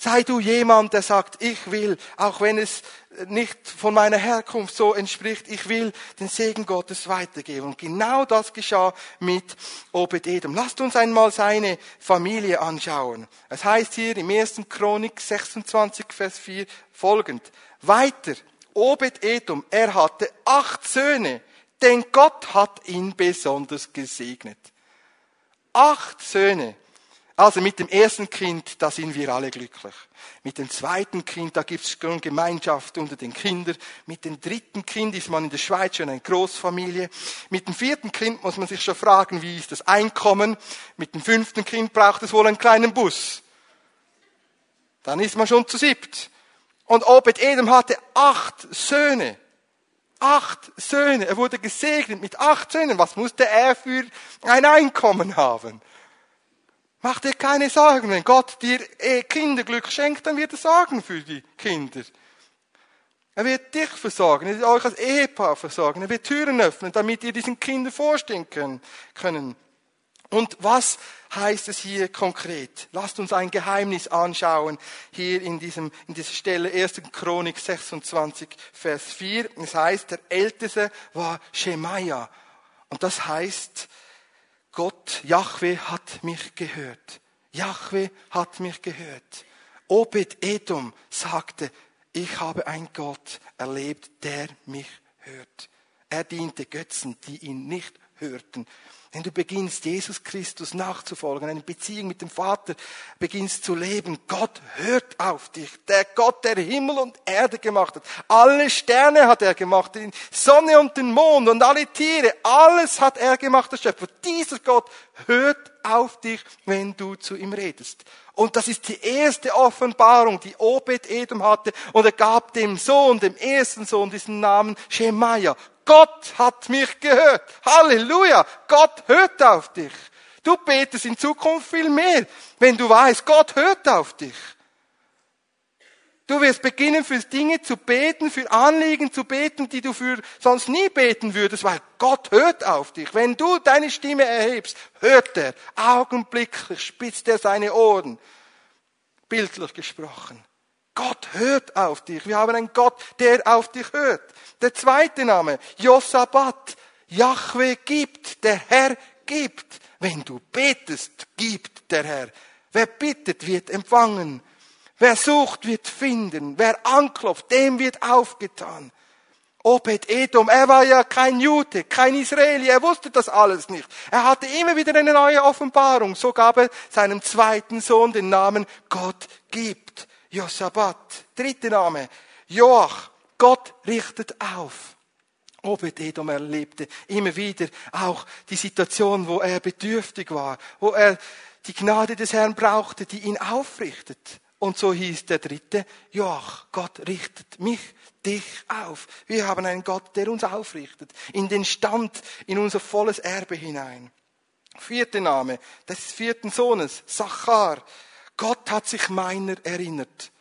Sei du jemand, der sagt, ich will, auch wenn es nicht von meiner Herkunft so entspricht, ich will den Segen Gottes weitergeben. Und genau das geschah mit Obed-Edom. Lasst uns einmal seine Familie anschauen. Es heißt hier im 1. Chronik 26, Vers 4 folgend. Weiter, Obed-Edom, er hatte acht Söhne, denn Gott hat ihn besonders gesegnet. Acht Söhne. Also mit dem ersten Kind, da sind wir alle glücklich. Mit dem zweiten Kind, da gibt es schon Gemeinschaft unter den Kindern. Mit dem dritten Kind ist man in der Schweiz schon eine Großfamilie. Mit dem vierten Kind muss man sich schon fragen, wie ist das Einkommen. Mit dem fünften Kind braucht es wohl einen kleinen Bus. Dann ist man schon zu siebt. Und Obed Edom hatte acht Söhne. Acht Söhne. Er wurde gesegnet mit acht Söhnen. Was musste er für ein Einkommen haben? Mach dir keine Sorgen. Wenn Gott dir eh Kinderglück schenkt, dann wird er sorgen für die Kinder. Er wird dich versorgen, er wird euch als Ehepaar versorgen, er wird Türen öffnen, damit ihr diesen Kindern vorstehen können. Und was heißt es hier konkret? Lasst uns ein Geheimnis anschauen, hier in, diesem, in dieser Stelle 1. Chronik 26, Vers 4. Es heißt, der Älteste war Shemaiah. Und das heißt, Gott, Yahweh hat mich gehört. Yahweh hat mich gehört. Obed Edom sagte, ich habe einen Gott erlebt, der mich hört. Er diente Götzen, die ihn nicht hörten. Wenn du beginnst, Jesus Christus nachzufolgen, eine Beziehung mit dem Vater beginnst zu leben, Gott hört auf dich. Der Gott, der Himmel und Erde gemacht hat. Alle Sterne hat er gemacht, die Sonne und den Mond und alle Tiere. Alles hat er gemacht, der Schöpfer. Dieser Gott hört auf dich, wenn du zu ihm redest. Und das ist die erste Offenbarung, die Obed Edom hatte. Und er gab dem Sohn, dem ersten Sohn, diesen Namen Shemaiah. Gott hat mich gehört. Halleluja. Gott hört auf dich. Du betest in Zukunft viel mehr, wenn du weißt, Gott hört auf dich. Du wirst beginnen, für Dinge zu beten, für Anliegen zu beten, die du für sonst nie beten würdest, weil Gott hört auf dich. Wenn du deine Stimme erhebst, hört er. Augenblicklich spitzt er seine Ohren. Bildlich gesprochen. Gott hört auf dich. Wir haben einen Gott, der auf dich hört. Der zweite Name, Josabat. Yahweh gibt, der Herr gibt. Wenn du betest, gibt der Herr. Wer bittet, wird empfangen. Wer sucht, wird finden. Wer anklopft, dem wird aufgetan. Obed Edom, er war ja kein Jude, kein Israeli, er wusste das alles nicht. Er hatte immer wieder eine neue Offenbarung. So gab er seinem zweiten Sohn den Namen Gott gibt. Josabat. Dritter Name. Joach. Gott richtet auf. Obed Edom erlebte immer wieder auch die Situation, wo er bedürftig war, wo er die Gnade des Herrn brauchte, die ihn aufrichtet. Und so hieß der dritte, Joach, Gott richtet mich, dich auf. Wir haben einen Gott, der uns aufrichtet, in den Stand, in unser volles Erbe hinein. Vierter Name des vierten Sohnes, Sachar. Gott hat sich meiner erinnert.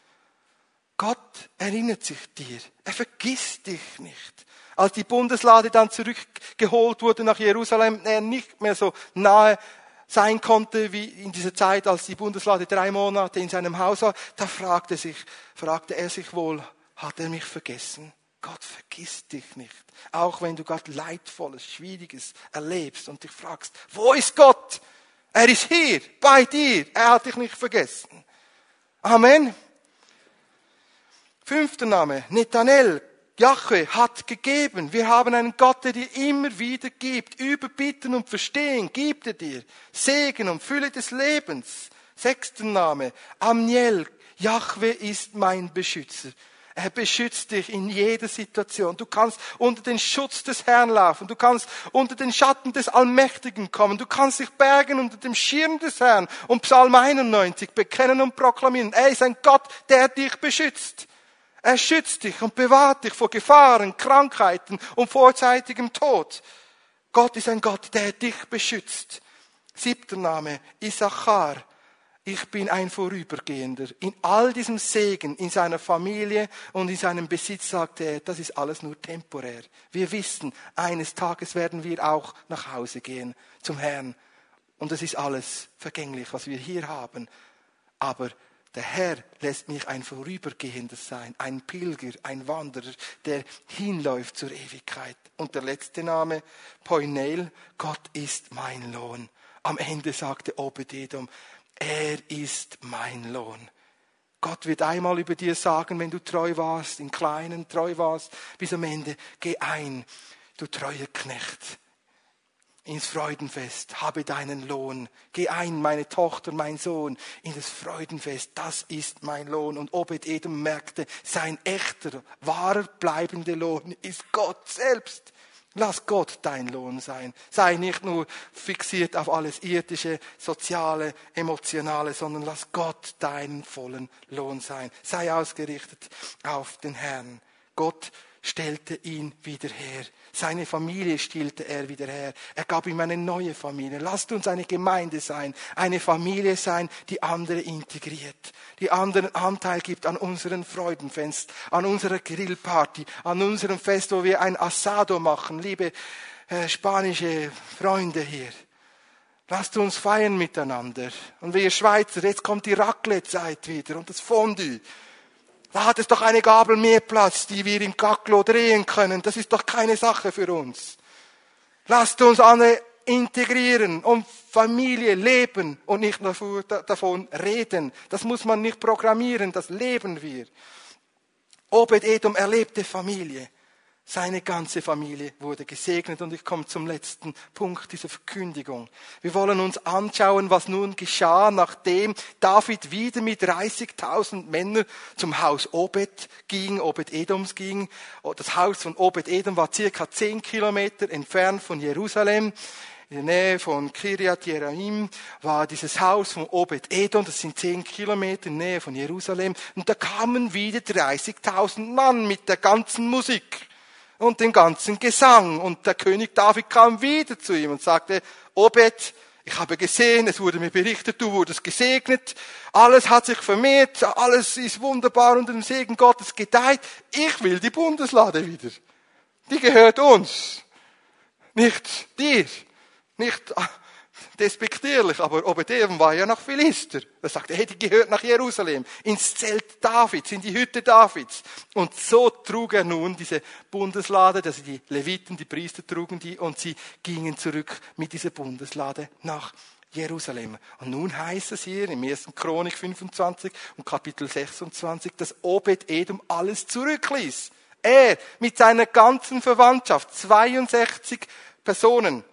Gott erinnert sich dir. Er vergisst dich nicht. Als die Bundeslade dann zurückgeholt wurde nach Jerusalem, er nicht mehr so nahe sein konnte wie in dieser Zeit, als die Bundeslade drei Monate in seinem Haus war, da fragte, sich, fragte er sich wohl, hat er mich vergessen? Gott vergisst dich nicht. Auch wenn du Gott Leidvolles, Schwieriges erlebst und dich fragst, wo ist Gott? Er ist hier, bei dir. Er hat dich nicht vergessen. Amen. Fünfter Name, Netanel. Jahwe hat gegeben. Wir haben einen Gott, der dir immer wieder gibt. Überbitten und verstehen gibt er dir. Segen und Fülle des Lebens. Sechster Name, Amniel. Jahwe ist mein Beschützer. Er beschützt dich in jeder Situation. Du kannst unter den Schutz des Herrn laufen. Du kannst unter den Schatten des Allmächtigen kommen. Du kannst dich bergen unter dem Schirm des Herrn. Und Psalm 91 bekennen und proklamieren. Er ist ein Gott, der dich beschützt. Er schützt dich und bewahrt dich vor Gefahren, Krankheiten und vorzeitigem Tod. Gott ist ein Gott, der dich beschützt. Siebter Name, Issachar ich bin ein Vorübergehender. In all diesem Segen, in seiner Familie und in seinem Besitz sagte er, das ist alles nur temporär. Wir wissen, eines Tages werden wir auch nach Hause gehen zum Herrn. Und es ist alles vergänglich, was wir hier haben. Aber der Herr lässt mich ein Vorübergehender sein, ein Pilger, ein Wanderer, der hinläuft zur Ewigkeit. Und der letzte Name, Poinel, Gott ist mein Lohn. Am Ende sagte Obededom, er ist mein Lohn. Gott wird einmal über dir sagen, wenn du treu warst, in Kleinen treu warst, bis am Ende, geh ein, du treuer Knecht, ins Freudenfest, habe deinen Lohn. Geh ein, meine Tochter, mein Sohn, in das Freudenfest, das ist mein Lohn. Und Obed Edom merkte, sein echter, wahrer, bleibender Lohn ist Gott selbst. Lass Gott dein Lohn sein. Sei nicht nur fixiert auf alles irdische, soziale, emotionale, sondern lass Gott deinen vollen Lohn sein. Sei ausgerichtet auf den Herrn. Gott stellte ihn wieder her. Seine Familie stellte er wieder her. Er gab ihm eine neue Familie. Lasst uns eine Gemeinde sein, eine Familie sein, die andere integriert, die anderen Anteil gibt an unseren Freudenfest, an unserer Grillparty, an unserem Fest, wo wir ein Asado machen, liebe äh, spanische Freunde hier. Lasst uns feiern miteinander. Und wir Schweizer, jetzt kommt die Raclette-Zeit wieder und das Fondue. Da hat es doch eine Gabel mehr Platz, die wir im Kaklo drehen können. Das ist doch keine Sache für uns. Lasst uns alle integrieren und Familie leben und nicht davon reden. Das muss man nicht programmieren, das leben wir. Obed Edom erlebte Familie. Seine ganze Familie wurde gesegnet und ich komme zum letzten Punkt dieser Verkündigung. Wir wollen uns anschauen, was nun geschah, nachdem David wieder mit 30.000 Männern zum Haus Obed ging, Obed Edoms ging. Das Haus von Obed Edom war circa 10 Kilometer entfernt von Jerusalem. In der Nähe von Kiryat Jearim war dieses Haus von Obed Edom, das sind 10 Kilometer in der Nähe von Jerusalem. Und da kamen wieder 30.000 Mann mit der ganzen Musik und den ganzen Gesang. Und der König David kam wieder zu ihm und sagte, Obed, ich habe gesehen, es wurde mir berichtet, du wurdest gesegnet, alles hat sich vermehrt, alles ist wunderbar unter dem Segen Gottes gedeiht. Ich will die Bundeslade wieder. Die gehört uns, nicht dir, nicht despektierlich, aber Obededom war ja nach Philister. Er sagte, hey, die gehört nach Jerusalem, ins Zelt Davids, in die Hütte Davids. Und so trug er nun diese Bundeslade, also die Leviten, die Priester trugen die und sie gingen zurück mit dieser Bundeslade nach Jerusalem. Und nun heißt es hier im 1. Chronik 25 und Kapitel 26, dass Obed-Edom alles zurückließ. Er mit seiner ganzen Verwandtschaft, 62 Personen,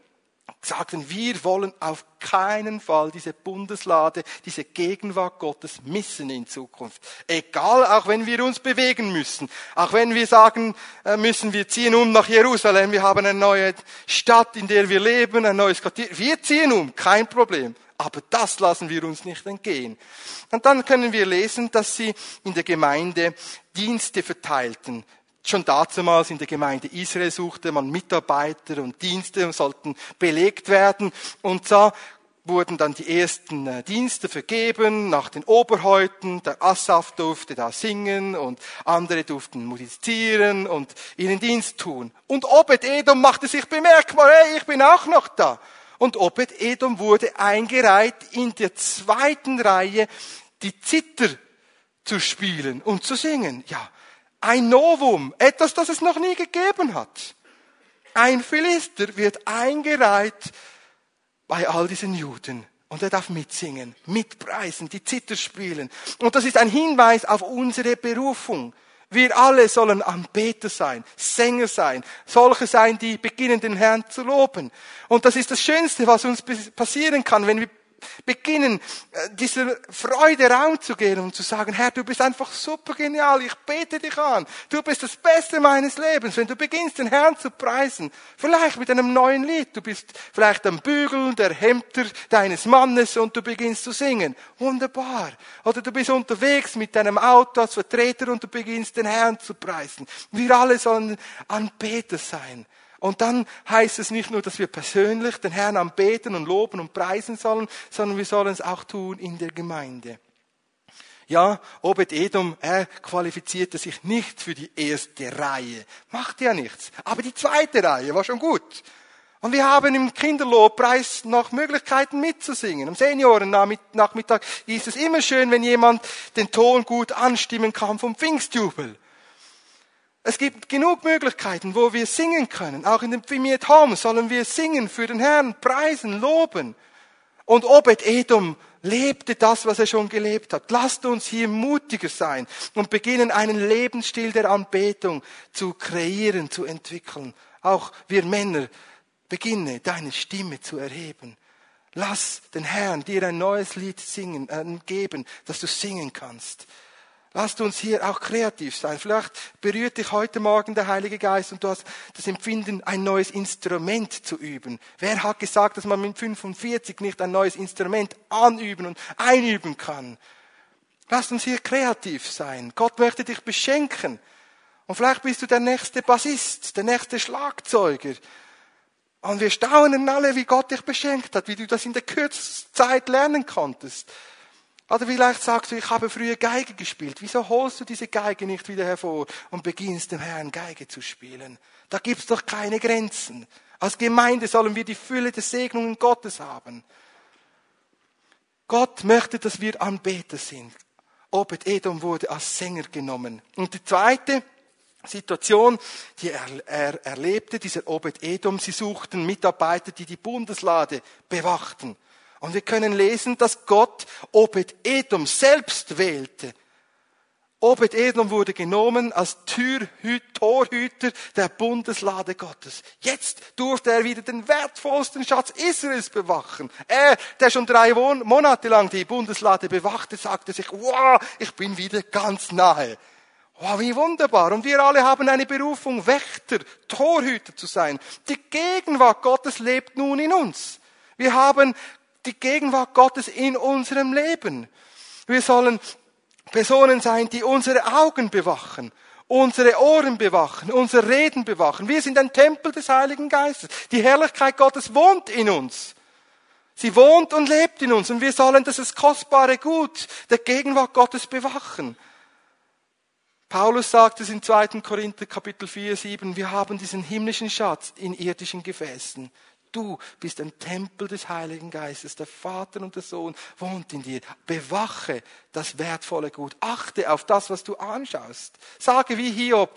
sagten, wir wollen auf keinen Fall diese Bundeslade, diese Gegenwart Gottes missen in Zukunft. Egal, auch wenn wir uns bewegen müssen, auch wenn wir sagen äh, müssen, wir ziehen um nach Jerusalem, wir haben eine neue Stadt, in der wir leben, ein neues Quartier, wir ziehen um, kein Problem. Aber das lassen wir uns nicht entgehen. Und dann können wir lesen, dass sie in der Gemeinde Dienste verteilten. Schon damals in der Gemeinde Israel suchte man Mitarbeiter und Dienste sollten belegt werden. Und da wurden dann die ersten äh, Dienste vergeben nach den Oberhäuten. Der Asaf durfte da singen und andere durften musizieren und ihnen Dienst tun. Und Obed-Edom machte sich bemerkbar, hey, ich bin auch noch da. Und Obed-Edom wurde eingereiht in der zweiten Reihe die Zither zu spielen und zu singen. Ja, ein Novum, etwas, das es noch nie gegeben hat. Ein Philister wird eingereiht bei all diesen Juden. Und er darf mitsingen, mitpreisen, die Zither spielen. Und das ist ein Hinweis auf unsere Berufung. Wir alle sollen Anbeter sein, Sänger sein, solche sein, die beginnen, den Herrn zu loben. Und das ist das Schönste, was uns passieren kann, wenn wir beginnen, äh, dieser Freude Raum zu geben und zu sagen, Herr, du bist einfach super genial, ich bete dich an, du bist das Beste meines Lebens. Wenn du beginnst, den Herrn zu preisen, vielleicht mit einem neuen Lied, du bist vielleicht am Bügeln der Hemder deines Mannes und du beginnst zu singen, wunderbar. Oder du bist unterwegs mit deinem Auto als Vertreter und du beginnst, den Herrn zu preisen. Wir alle sollen Anbeter sein. Und dann heißt es nicht nur, dass wir persönlich den Herrn anbeten und loben und preisen sollen, sondern wir sollen es auch tun in der Gemeinde. Ja, Obed Edom, er qualifizierte sich nicht für die erste Reihe. Macht ja nichts. Aber die zweite Reihe war schon gut. Und wir haben im Kinderlobpreis noch Möglichkeiten mitzusingen. Am Seniorennachmittag ist es immer schön, wenn jemand den Ton gut anstimmen kann vom Pfingstjubel. Es gibt genug Möglichkeiten, wo wir singen können. Auch in dem Primiert Home sollen wir singen für den Herrn, preisen, loben. Und Obed Edom lebte das, was er schon gelebt hat. Lasst uns hier mutiger sein und beginnen, einen Lebensstil der Anbetung zu kreieren, zu entwickeln. Auch wir Männer, beginne deine Stimme zu erheben. Lass den Herrn dir ein neues Lied singen, äh, geben, dass du singen kannst. Lasst uns hier auch kreativ sein. Vielleicht berührt dich heute Morgen der Heilige Geist und du hast das Empfinden, ein neues Instrument zu üben. Wer hat gesagt, dass man mit 45 nicht ein neues Instrument anüben und einüben kann? Lasst uns hier kreativ sein. Gott möchte dich beschenken. Und vielleicht bist du der nächste Bassist, der nächste Schlagzeuger. Und wir staunen alle, wie Gott dich beschenkt hat, wie du das in der kürzesten Zeit lernen konntest. Oder vielleicht sagst du, ich habe früher Geige gespielt. Wieso holst du diese Geige nicht wieder hervor und beginnst dem Herrn Geige zu spielen? Da gibt's doch keine Grenzen. Als Gemeinde sollen wir die Fülle der Segnungen Gottes haben. Gott möchte, dass wir Anbeter sind. Obed Edom wurde als Sänger genommen. Und die zweite Situation, die er, er erlebte, dieser Obed Edom, sie suchten Mitarbeiter, die die Bundeslade bewachten. Und wir können lesen, dass Gott Obed Edom selbst wählte Obed Edom wurde genommen als Türhü Torhüter der Bundeslade Gottes. Jetzt durfte er wieder den wertvollsten Schatz Israels bewachen. Er, der schon drei Monate lang die Bundeslade bewachte, sagte sich, wow, ich bin wieder ganz nahe. Wow, wie wunderbar. Und wir alle haben eine Berufung, Wächter, Torhüter zu sein. Die Gegenwart Gottes lebt nun in uns. Wir haben die Gegenwart Gottes in unserem Leben. Wir sollen Personen sein, die unsere Augen bewachen, unsere Ohren bewachen, unser Reden bewachen. Wir sind ein Tempel des Heiligen Geistes. Die Herrlichkeit Gottes wohnt in uns. Sie wohnt und lebt in uns und wir sollen das kostbare Gut der Gegenwart Gottes bewachen. Paulus sagt es in 2. Korinther Kapitel 4, 7, wir haben diesen himmlischen Schatz in irdischen Gefäßen. Du bist ein Tempel des Heiligen Geistes. Der Vater und der Sohn wohnt in dir. Bewache das wertvolle Gut. Achte auf das, was du anschaust. Sage wie Hiob,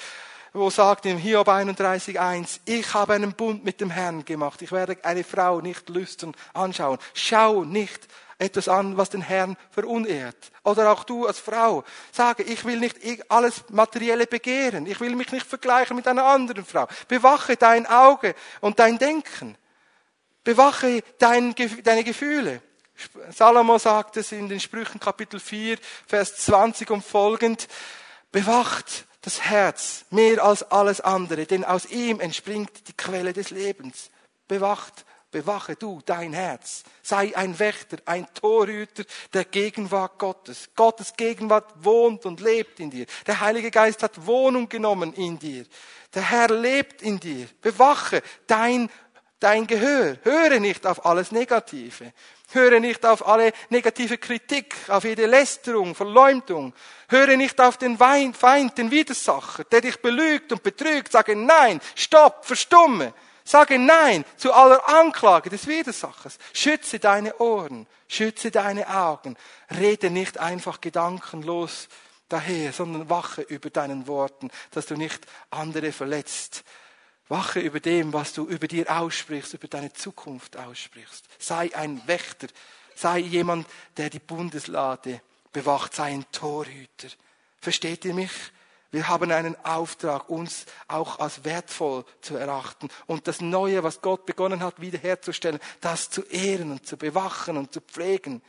wo sagt in Hiob 31,1, ich habe einen Bund mit dem Herrn gemacht. Ich werde eine Frau nicht lüstern anschauen. Schau nicht etwas an, was den Herrn verunehrt. Oder auch du als Frau. Sage, ich will nicht alles Materielle begehren. Ich will mich nicht vergleichen mit einer anderen Frau. Bewache dein Auge und dein Denken. Bewache dein, deine Gefühle. Salomo sagt es in den Sprüchen Kapitel 4, Vers 20 und folgend. Bewacht das Herz mehr als alles andere, denn aus ihm entspringt die Quelle des Lebens. Bewacht, bewache du dein Herz. Sei ein Wächter, ein Torhüter der Gegenwart Gottes. Gottes Gegenwart wohnt und lebt in dir. Der Heilige Geist hat Wohnung genommen in dir. Der Herr lebt in dir. Bewache dein dein Gehör. Höre nicht auf alles Negative. Höre nicht auf alle negative Kritik, auf jede Lästerung, Verleumdung. Höre nicht auf den Feind, den Widersacher, der dich belügt und betrügt. Sage nein, stopp, verstumme. Sage nein zu aller Anklage des Widersachers. Schütze deine Ohren, schütze deine Augen. Rede nicht einfach gedankenlos daher, sondern wache über deinen Worten, dass du nicht andere verletzt. Wache über dem, was du über dir aussprichst, über deine Zukunft aussprichst. Sei ein Wächter. Sei jemand, der die Bundeslade bewacht. Sei ein Torhüter. Versteht ihr mich? Wir haben einen Auftrag, uns auch als wertvoll zu erachten und das Neue, was Gott begonnen hat, wiederherzustellen, das zu ehren und zu bewachen und zu pflegen.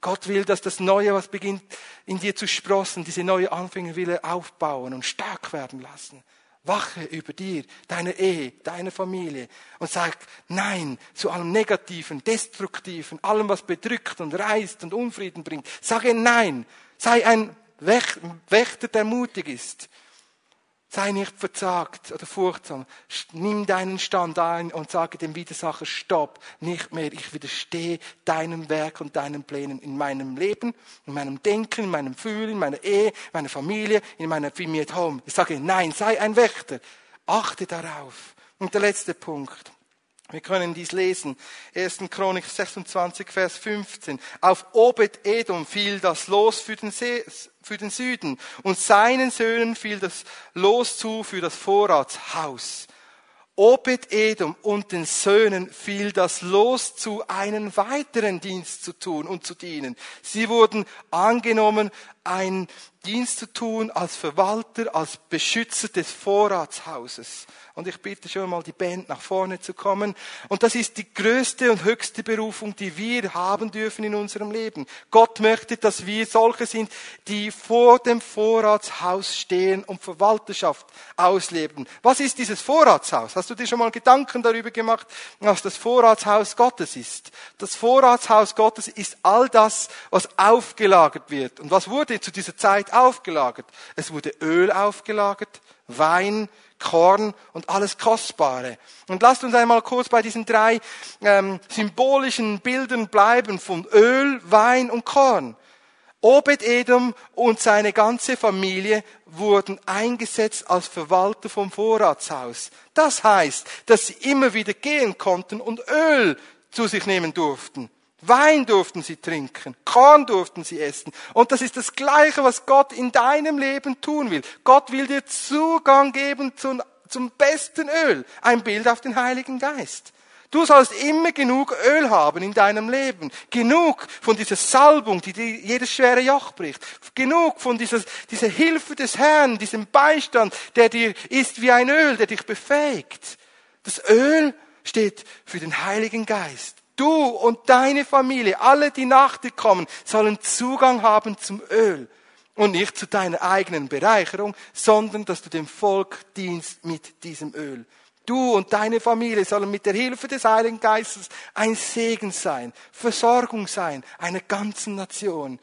Gott will, dass das Neue, was beginnt in dir zu sprossen, diese neue Anfänge will er aufbauen und stark werden lassen. Wache über dir, deine Ehe, deine Familie und sag Nein zu allem Negativen, Destruktiven, allem, was bedrückt und reißt und Unfrieden bringt. Sage Nein. Sei ein Wächter, der mutig ist. Sei nicht verzagt oder furchtsam. Nimm deinen Stand ein und sage dem Widersacher, stopp, nicht mehr. Ich widerstehe deinem Werk und deinen Plänen in meinem Leben, in meinem Denken, in meinem Fühlen, in meiner Ehe, in meiner Familie, in meiner Familie at Home. Ich sage, nein, sei ein Wächter. Achte darauf. Und der letzte Punkt. Wir können dies lesen. 1. Chronik 26, Vers 15. Auf Obed Edom fiel das Los für den, See, für den Süden und seinen Söhnen fiel das Los zu für das Vorratshaus. Obed Edom und den Söhnen fiel das Los zu, einen weiteren Dienst zu tun und zu dienen. Sie wurden angenommen, einen Dienst zu tun als Verwalter, als Beschützer des Vorratshauses. Und ich bitte schon mal die Band nach vorne zu kommen. Und das ist die größte und höchste Berufung, die wir haben dürfen in unserem Leben. Gott möchte, dass wir solche sind, die vor dem Vorratshaus stehen und Verwalterschaft ausleben. Was ist dieses Vorratshaus? Hast du dir schon mal Gedanken darüber gemacht, was das Vorratshaus Gottes ist? Das Vorratshaus Gottes ist all das, was aufgelagert wird. Und was wurde zu dieser Zeit aufgelagert? Es wurde Öl aufgelagert, Wein, Korn und alles Kostbare. Und lasst uns einmal kurz bei diesen drei ähm, symbolischen Bildern bleiben von Öl, Wein und Korn. Obed-Edom und seine ganze Familie wurden eingesetzt als Verwalter vom Vorratshaus. Das heißt, dass sie immer wieder gehen konnten und Öl zu sich nehmen durften. Wein durften sie trinken, Korn durften sie essen. Und das ist das Gleiche, was Gott in deinem Leben tun will. Gott will dir Zugang geben zum, zum besten Öl. Ein Bild auf den Heiligen Geist. Du sollst immer genug Öl haben in deinem Leben. Genug von dieser Salbung, die dir jedes schwere Joch bricht. Genug von dieser, dieser Hilfe des Herrn, diesem Beistand, der dir ist wie ein Öl, der dich befähigt. Das Öl steht für den Heiligen Geist. Du und deine Familie, alle, die nach dir kommen, sollen Zugang haben zum Öl. Und nicht zu deiner eigenen Bereicherung, sondern dass du dem Volk dienst mit diesem Öl. Du und deine Familie sollen mit der Hilfe des Heiligen Geistes ein Segen sein, Versorgung sein, einer ganzen Nation.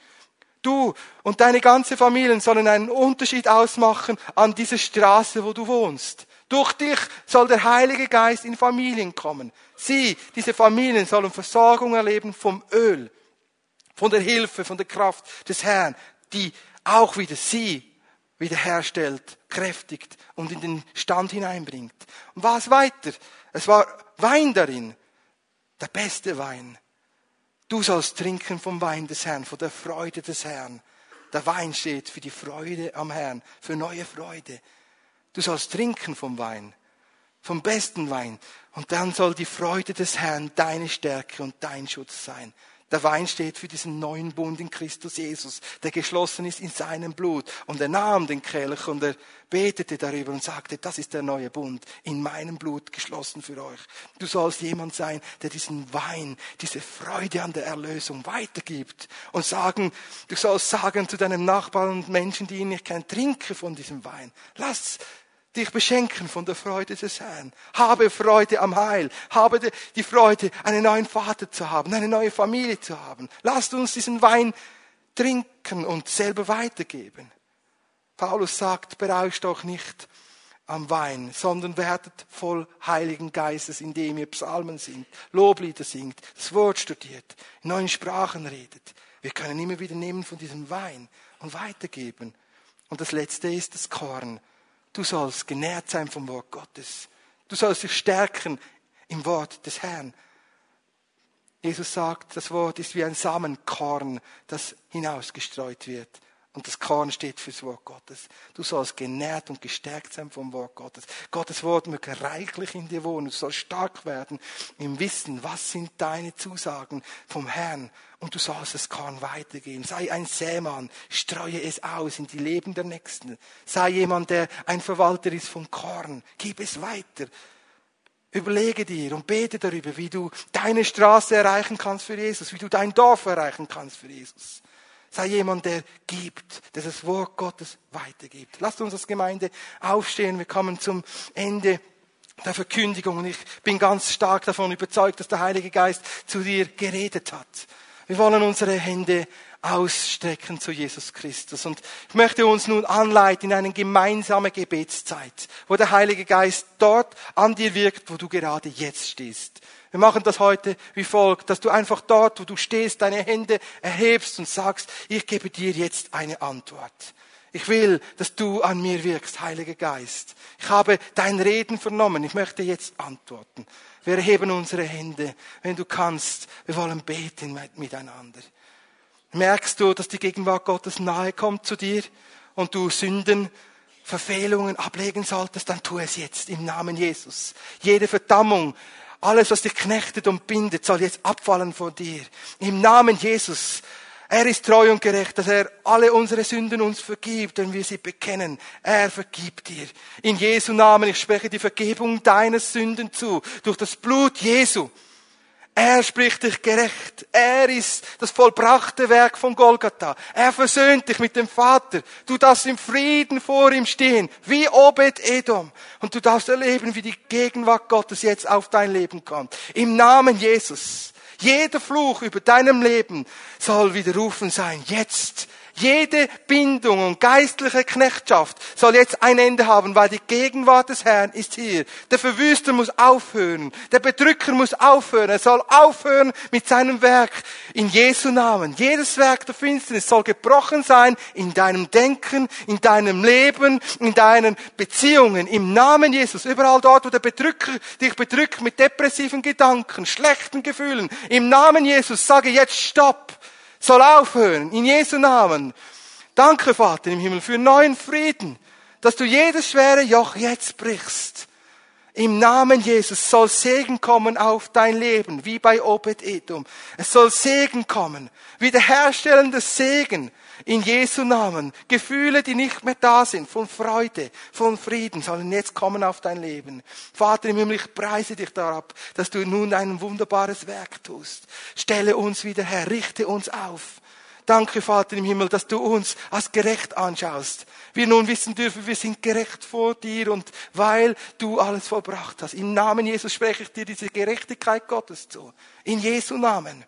Du und deine ganze Familie sollen einen Unterschied ausmachen an dieser Straße, wo du wohnst. Durch dich soll der Heilige Geist in Familien kommen. Sie, diese Familien sollen Versorgung erleben vom Öl, von der Hilfe, von der Kraft des Herrn, die auch wieder sie wiederherstellt, kräftigt und in den Stand hineinbringt. Und was weiter? Es war Wein darin, der beste Wein. Du sollst trinken vom Wein des Herrn, von der Freude des Herrn. Der Wein steht für die Freude am Herrn, für neue Freude. Du sollst trinken vom Wein, vom besten Wein. Und dann soll die Freude des Herrn deine Stärke und dein Schutz sein. Der Wein steht für diesen neuen Bund in Christus Jesus, der geschlossen ist in seinem Blut. Und er nahm den Kelch und er betete darüber und sagte, das ist der neue Bund, in meinem Blut geschlossen für euch. Du sollst jemand sein, der diesen Wein, diese Freude an der Erlösung weitergibt und sagen, du sollst sagen zu deinem Nachbarn und Menschen, die ihn nicht kennen, trinke von diesem Wein. Lass dich beschenken von der Freude des Herrn. Habe Freude am Heil. Habe die Freude, einen neuen Vater zu haben, eine neue Familie zu haben. Lasst uns diesen Wein trinken und selber weitergeben. Paulus sagt, berauscht doch nicht am Wein, sondern werdet voll Heiligen Geistes, indem ihr Psalmen singt, Loblieder singt, das Wort studiert, in neuen Sprachen redet. Wir können immer wieder nehmen von diesem Wein und weitergeben. Und das Letzte ist das Korn. Du sollst genährt sein vom Wort Gottes. Du sollst dich stärken im Wort des Herrn. Jesus sagt, das Wort ist wie ein Samenkorn, das hinausgestreut wird. Und das Korn steht fürs Wort Gottes. Du sollst genährt und gestärkt sein vom Wort Gottes. Gottes Wort möge reichlich in dir wohnen. Du sollst stark werden im Wissen, was sind deine Zusagen vom Herrn. Und du sollst das Korn weitergeben. Sei ein Sämann. Streue es aus in die Leben der Nächsten. Sei jemand, der ein Verwalter ist vom Korn. Gib es weiter. Überlege dir und bete darüber, wie du deine Straße erreichen kannst für Jesus, wie du dein Dorf erreichen kannst für Jesus. Sei jemand, der gibt, der das Wort Gottes weitergibt. Lasst uns als Gemeinde aufstehen. Wir kommen zum Ende der Verkündigung und ich bin ganz stark davon überzeugt, dass der Heilige Geist zu dir geredet hat. Wir wollen unsere Hände ausstrecken zu Jesus Christus. Und ich möchte uns nun anleiten in eine gemeinsame Gebetszeit, wo der Heilige Geist dort an dir wirkt, wo du gerade jetzt stehst. Wir machen das heute wie folgt, dass du einfach dort, wo du stehst, deine Hände erhebst und sagst, ich gebe dir jetzt eine Antwort. Ich will, dass du an mir wirkst, Heiliger Geist. Ich habe dein Reden vernommen. Ich möchte jetzt antworten. Wir erheben unsere Hände. Wenn du kannst, wir wollen beten miteinander. Merkst du, dass die Gegenwart Gottes nahe kommt zu dir und du Sünden, Verfehlungen ablegen solltest, dann tu es jetzt im Namen Jesus. Jede Verdammung, alles, was dich knechtet und bindet, soll jetzt abfallen von dir. Im Namen Jesus. Er ist treu und gerecht, dass er alle unsere Sünden uns vergibt, wenn wir sie bekennen. Er vergibt dir. In Jesu Namen, ich spreche die Vergebung deiner Sünden zu, durch das Blut Jesu. Er spricht dich gerecht. Er ist das vollbrachte Werk von Golgatha. Er versöhnt dich mit dem Vater. Du darfst im Frieden vor ihm stehen, wie Obed Edom. Und du darfst erleben, wie die Gegenwart Gottes jetzt auf dein Leben kommt. Im Namen Jesus. Jeder Fluch über deinem Leben soll widerrufen sein. Jetzt jede Bindung und geistliche Knechtschaft soll jetzt ein Ende haben, weil die Gegenwart des Herrn ist hier. Der Verwüster muss aufhören. Der Bedrücker muss aufhören. Er soll aufhören mit seinem Werk in Jesu Namen. Jedes Werk der Finsternis soll gebrochen sein in deinem Denken, in deinem Leben, in deinen Beziehungen. Im Namen Jesus. Überall dort, wo der Bedrücker dich bedrückt mit depressiven Gedanken, schlechten Gefühlen. Im Namen Jesus sage jetzt Stopp soll aufhören, in Jesu Namen. Danke, Vater im Himmel, für neuen Frieden, dass du jedes schwere Joch jetzt brichst. Im Namen Jesus soll Segen kommen auf dein Leben, wie bei Obed Edom. Es soll Segen kommen, wiederherstellender Segen in Jesu Namen. Gefühle, die nicht mehr da sind, von Freude, von Frieden, sollen jetzt kommen auf dein Leben. Vater im Himmel, ich preise dich darauf, dass du nun ein wunderbares Werk tust. Stelle uns wieder her, richte uns auf. Danke, Vater im Himmel, dass du uns als gerecht anschaust. Wir nun wissen dürfen, wir sind gerecht vor dir und weil du alles vollbracht hast. Im Namen Jesus spreche ich dir diese Gerechtigkeit Gottes zu. In Jesu Namen.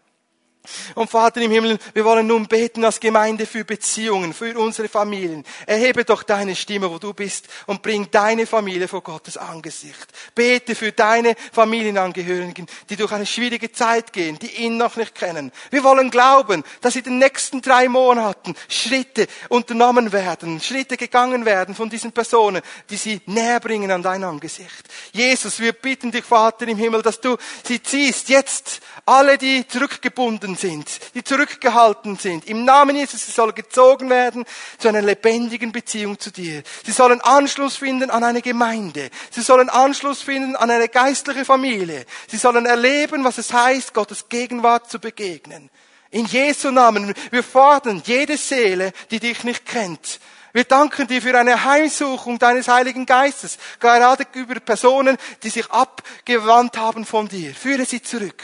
Und Vater im Himmel, wir wollen nun beten als Gemeinde für Beziehungen, für unsere Familien. Erhebe doch deine Stimme, wo du bist, und bring deine Familie vor Gottes Angesicht. Bete für deine Familienangehörigen, die durch eine schwierige Zeit gehen, die ihn noch nicht kennen. Wir wollen glauben, dass in den nächsten drei Monaten Schritte unternommen werden, Schritte gegangen werden von diesen Personen, die sie näher bringen an dein Angesicht. Jesus, wir bitten dich, Vater im Himmel, dass du sie ziehst, jetzt alle, die zurückgebunden gebunden sind, die zurückgehalten sind. Im Namen Jesus, sie sollen gezogen werden zu einer lebendigen Beziehung zu dir. Sie sollen Anschluss finden an eine Gemeinde. Sie sollen Anschluss finden an eine geistliche Familie. Sie sollen erleben, was es heißt, Gottes Gegenwart zu begegnen. In Jesu Namen, wir fordern jede Seele, die dich nicht kennt, wir danken dir für eine Heimsuchung deines Heiligen Geistes, gerade über Personen, die sich abgewandt haben von dir. Führe sie zurück.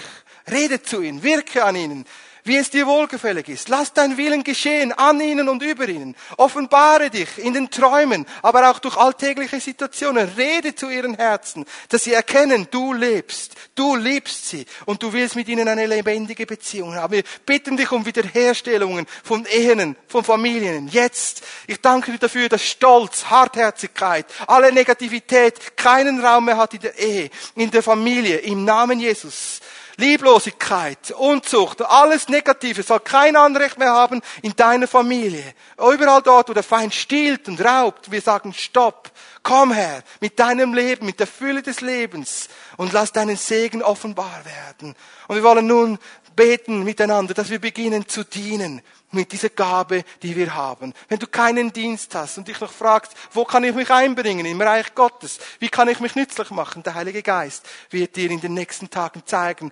Rede zu ihnen, wirke an ihnen, wie es dir wohlgefällig ist. Lass dein Willen geschehen an ihnen und über ihnen. Offenbare dich in den Träumen, aber auch durch alltägliche Situationen. Rede zu ihren Herzen, dass sie erkennen, du lebst, du liebst sie und du willst mit ihnen eine lebendige Beziehung haben. Wir bitten dich um Wiederherstellungen von Ehen, von Familien. Jetzt. Ich danke dir dafür, dass Stolz, Hartherzigkeit, alle Negativität keinen Raum mehr hat in der Ehe, in der Familie, im Namen Jesus. Lieblosigkeit, Unzucht, alles Negative soll kein Anrecht mehr haben in deiner Familie. Überall dort, wo der Feind stiehlt und raubt, wir sagen Stopp. Komm her mit deinem Leben, mit der Fülle des Lebens und lass deinen Segen offenbar werden. Und wir wollen nun beten miteinander, dass wir beginnen zu dienen mit dieser Gabe, die wir haben. Wenn du keinen Dienst hast und dich noch fragst, wo kann ich mich einbringen im Reich Gottes? Wie kann ich mich nützlich machen? Der Heilige Geist wird dir in den nächsten Tagen zeigen,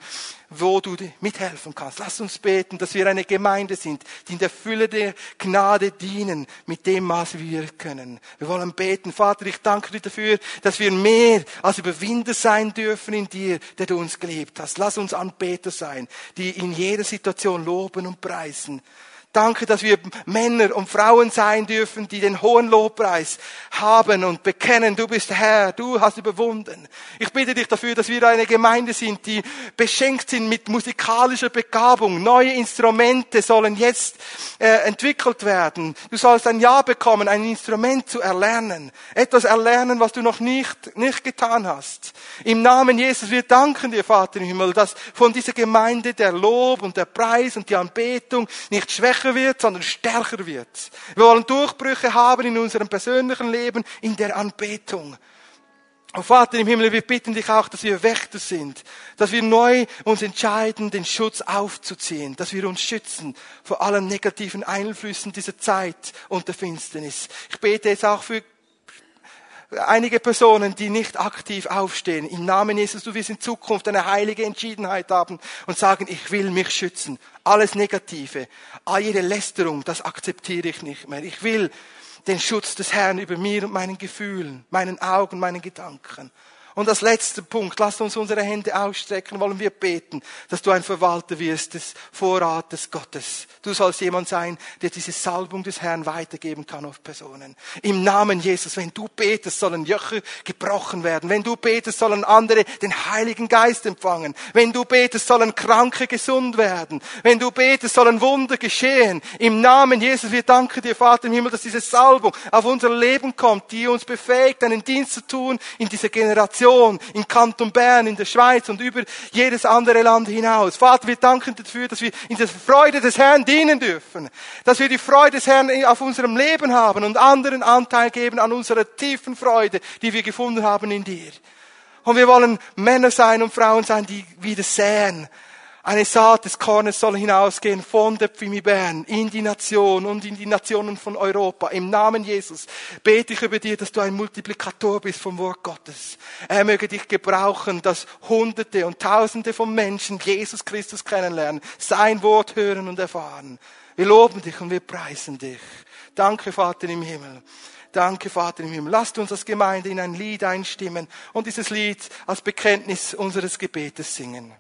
wo du mithelfen kannst. Lass uns beten, dass wir eine Gemeinde sind, die in der Fülle der Gnade dienen, mit dem Maß, wie wir können. Wir wollen beten. Vater, ich danke dir dafür, dass wir mehr als Überwinder sein dürfen in dir, der du uns geliebt hast. Lass uns Anbeter sein, die in jeder Situation loben und preisen. Danke, dass wir Männer und Frauen sein dürfen, die den hohen Lobpreis haben und bekennen, du bist Herr, du hast überwunden. Ich bitte dich dafür, dass wir eine Gemeinde sind, die beschenkt sind mit musikalischer Begabung. Neue Instrumente sollen jetzt äh, entwickelt werden. Du sollst ein Ja bekommen, ein Instrument zu erlernen. Etwas erlernen, was du noch nicht, nicht getan hast. Im Namen Jesus, wir danken dir, Vater im Himmel, dass von dieser Gemeinde der Lob und der Preis und die Anbetung nicht schwächer schwächer wird, sondern stärker wird. Wir wollen Durchbrüche haben in unserem persönlichen Leben, in der Anbetung. Und Vater im Himmel, wir bitten dich auch, dass wir Wächter sind, dass wir neu uns entscheiden, den Schutz aufzuziehen, dass wir uns schützen vor allen negativen Einflüssen dieser Zeit und der Finsternis. Ich bete jetzt auch für einige Personen, die nicht aktiv aufstehen. Im Namen Jesus, du wirst in Zukunft eine heilige Entschiedenheit haben und sagen, ich will mich schützen. Alles Negative, all jede Lästerung, das akzeptiere ich nicht mehr. Ich will den Schutz des Herrn über mir und meinen Gefühlen, meinen Augen, meinen Gedanken. Und als letzter Punkt, lasst uns unsere Hände ausstrecken, wollen wir beten, dass du ein Verwalter wirst des Vorrates Gottes. Du sollst jemand sein, der diese Salbung des Herrn weitergeben kann auf Personen. Im Namen Jesus, wenn du betest, sollen Joche gebrochen werden. Wenn du betest, sollen andere den Heiligen Geist empfangen. Wenn du betest, sollen Kranke gesund werden. Wenn du betest, sollen Wunder geschehen. Im Namen Jesus, wir danken dir, Vater im Himmel, dass diese Salbung auf unser Leben kommt, die uns befähigt, einen Dienst zu tun in dieser Generation Nation, in Kanton Bern, in der Schweiz und über jedes andere Land hinaus. Vater, wir danken dafür, dass wir in der Freude des Herrn dienen dürfen, dass wir die Freude des Herrn auf unserem Leben haben und anderen Anteil geben an unserer tiefen Freude, die wir gefunden haben in dir. Und wir wollen Männer sein und Frauen sein, die wieder säen Eine Saat des Kornes soll hinausgehen von der Pfimi Bern in die Nation und in die Nationen von Europa. Im Namen Jesus bete ich über dir, dass du ein Multiplikator bist vom Wort Gottes. Er möge dich gebrauchen, dass Hunderte und Tausende von Menschen Jesus Christus kennenlernen, sein Wort hören und erfahren. Wir loben dich und wir preisen dich. Danke, Vater im Himmel. Danke, Vater im Himmel. Lasst uns als Gemeinde in ein Lied einstimmen und dieses Lied als Bekenntnis unseres Gebetes singen.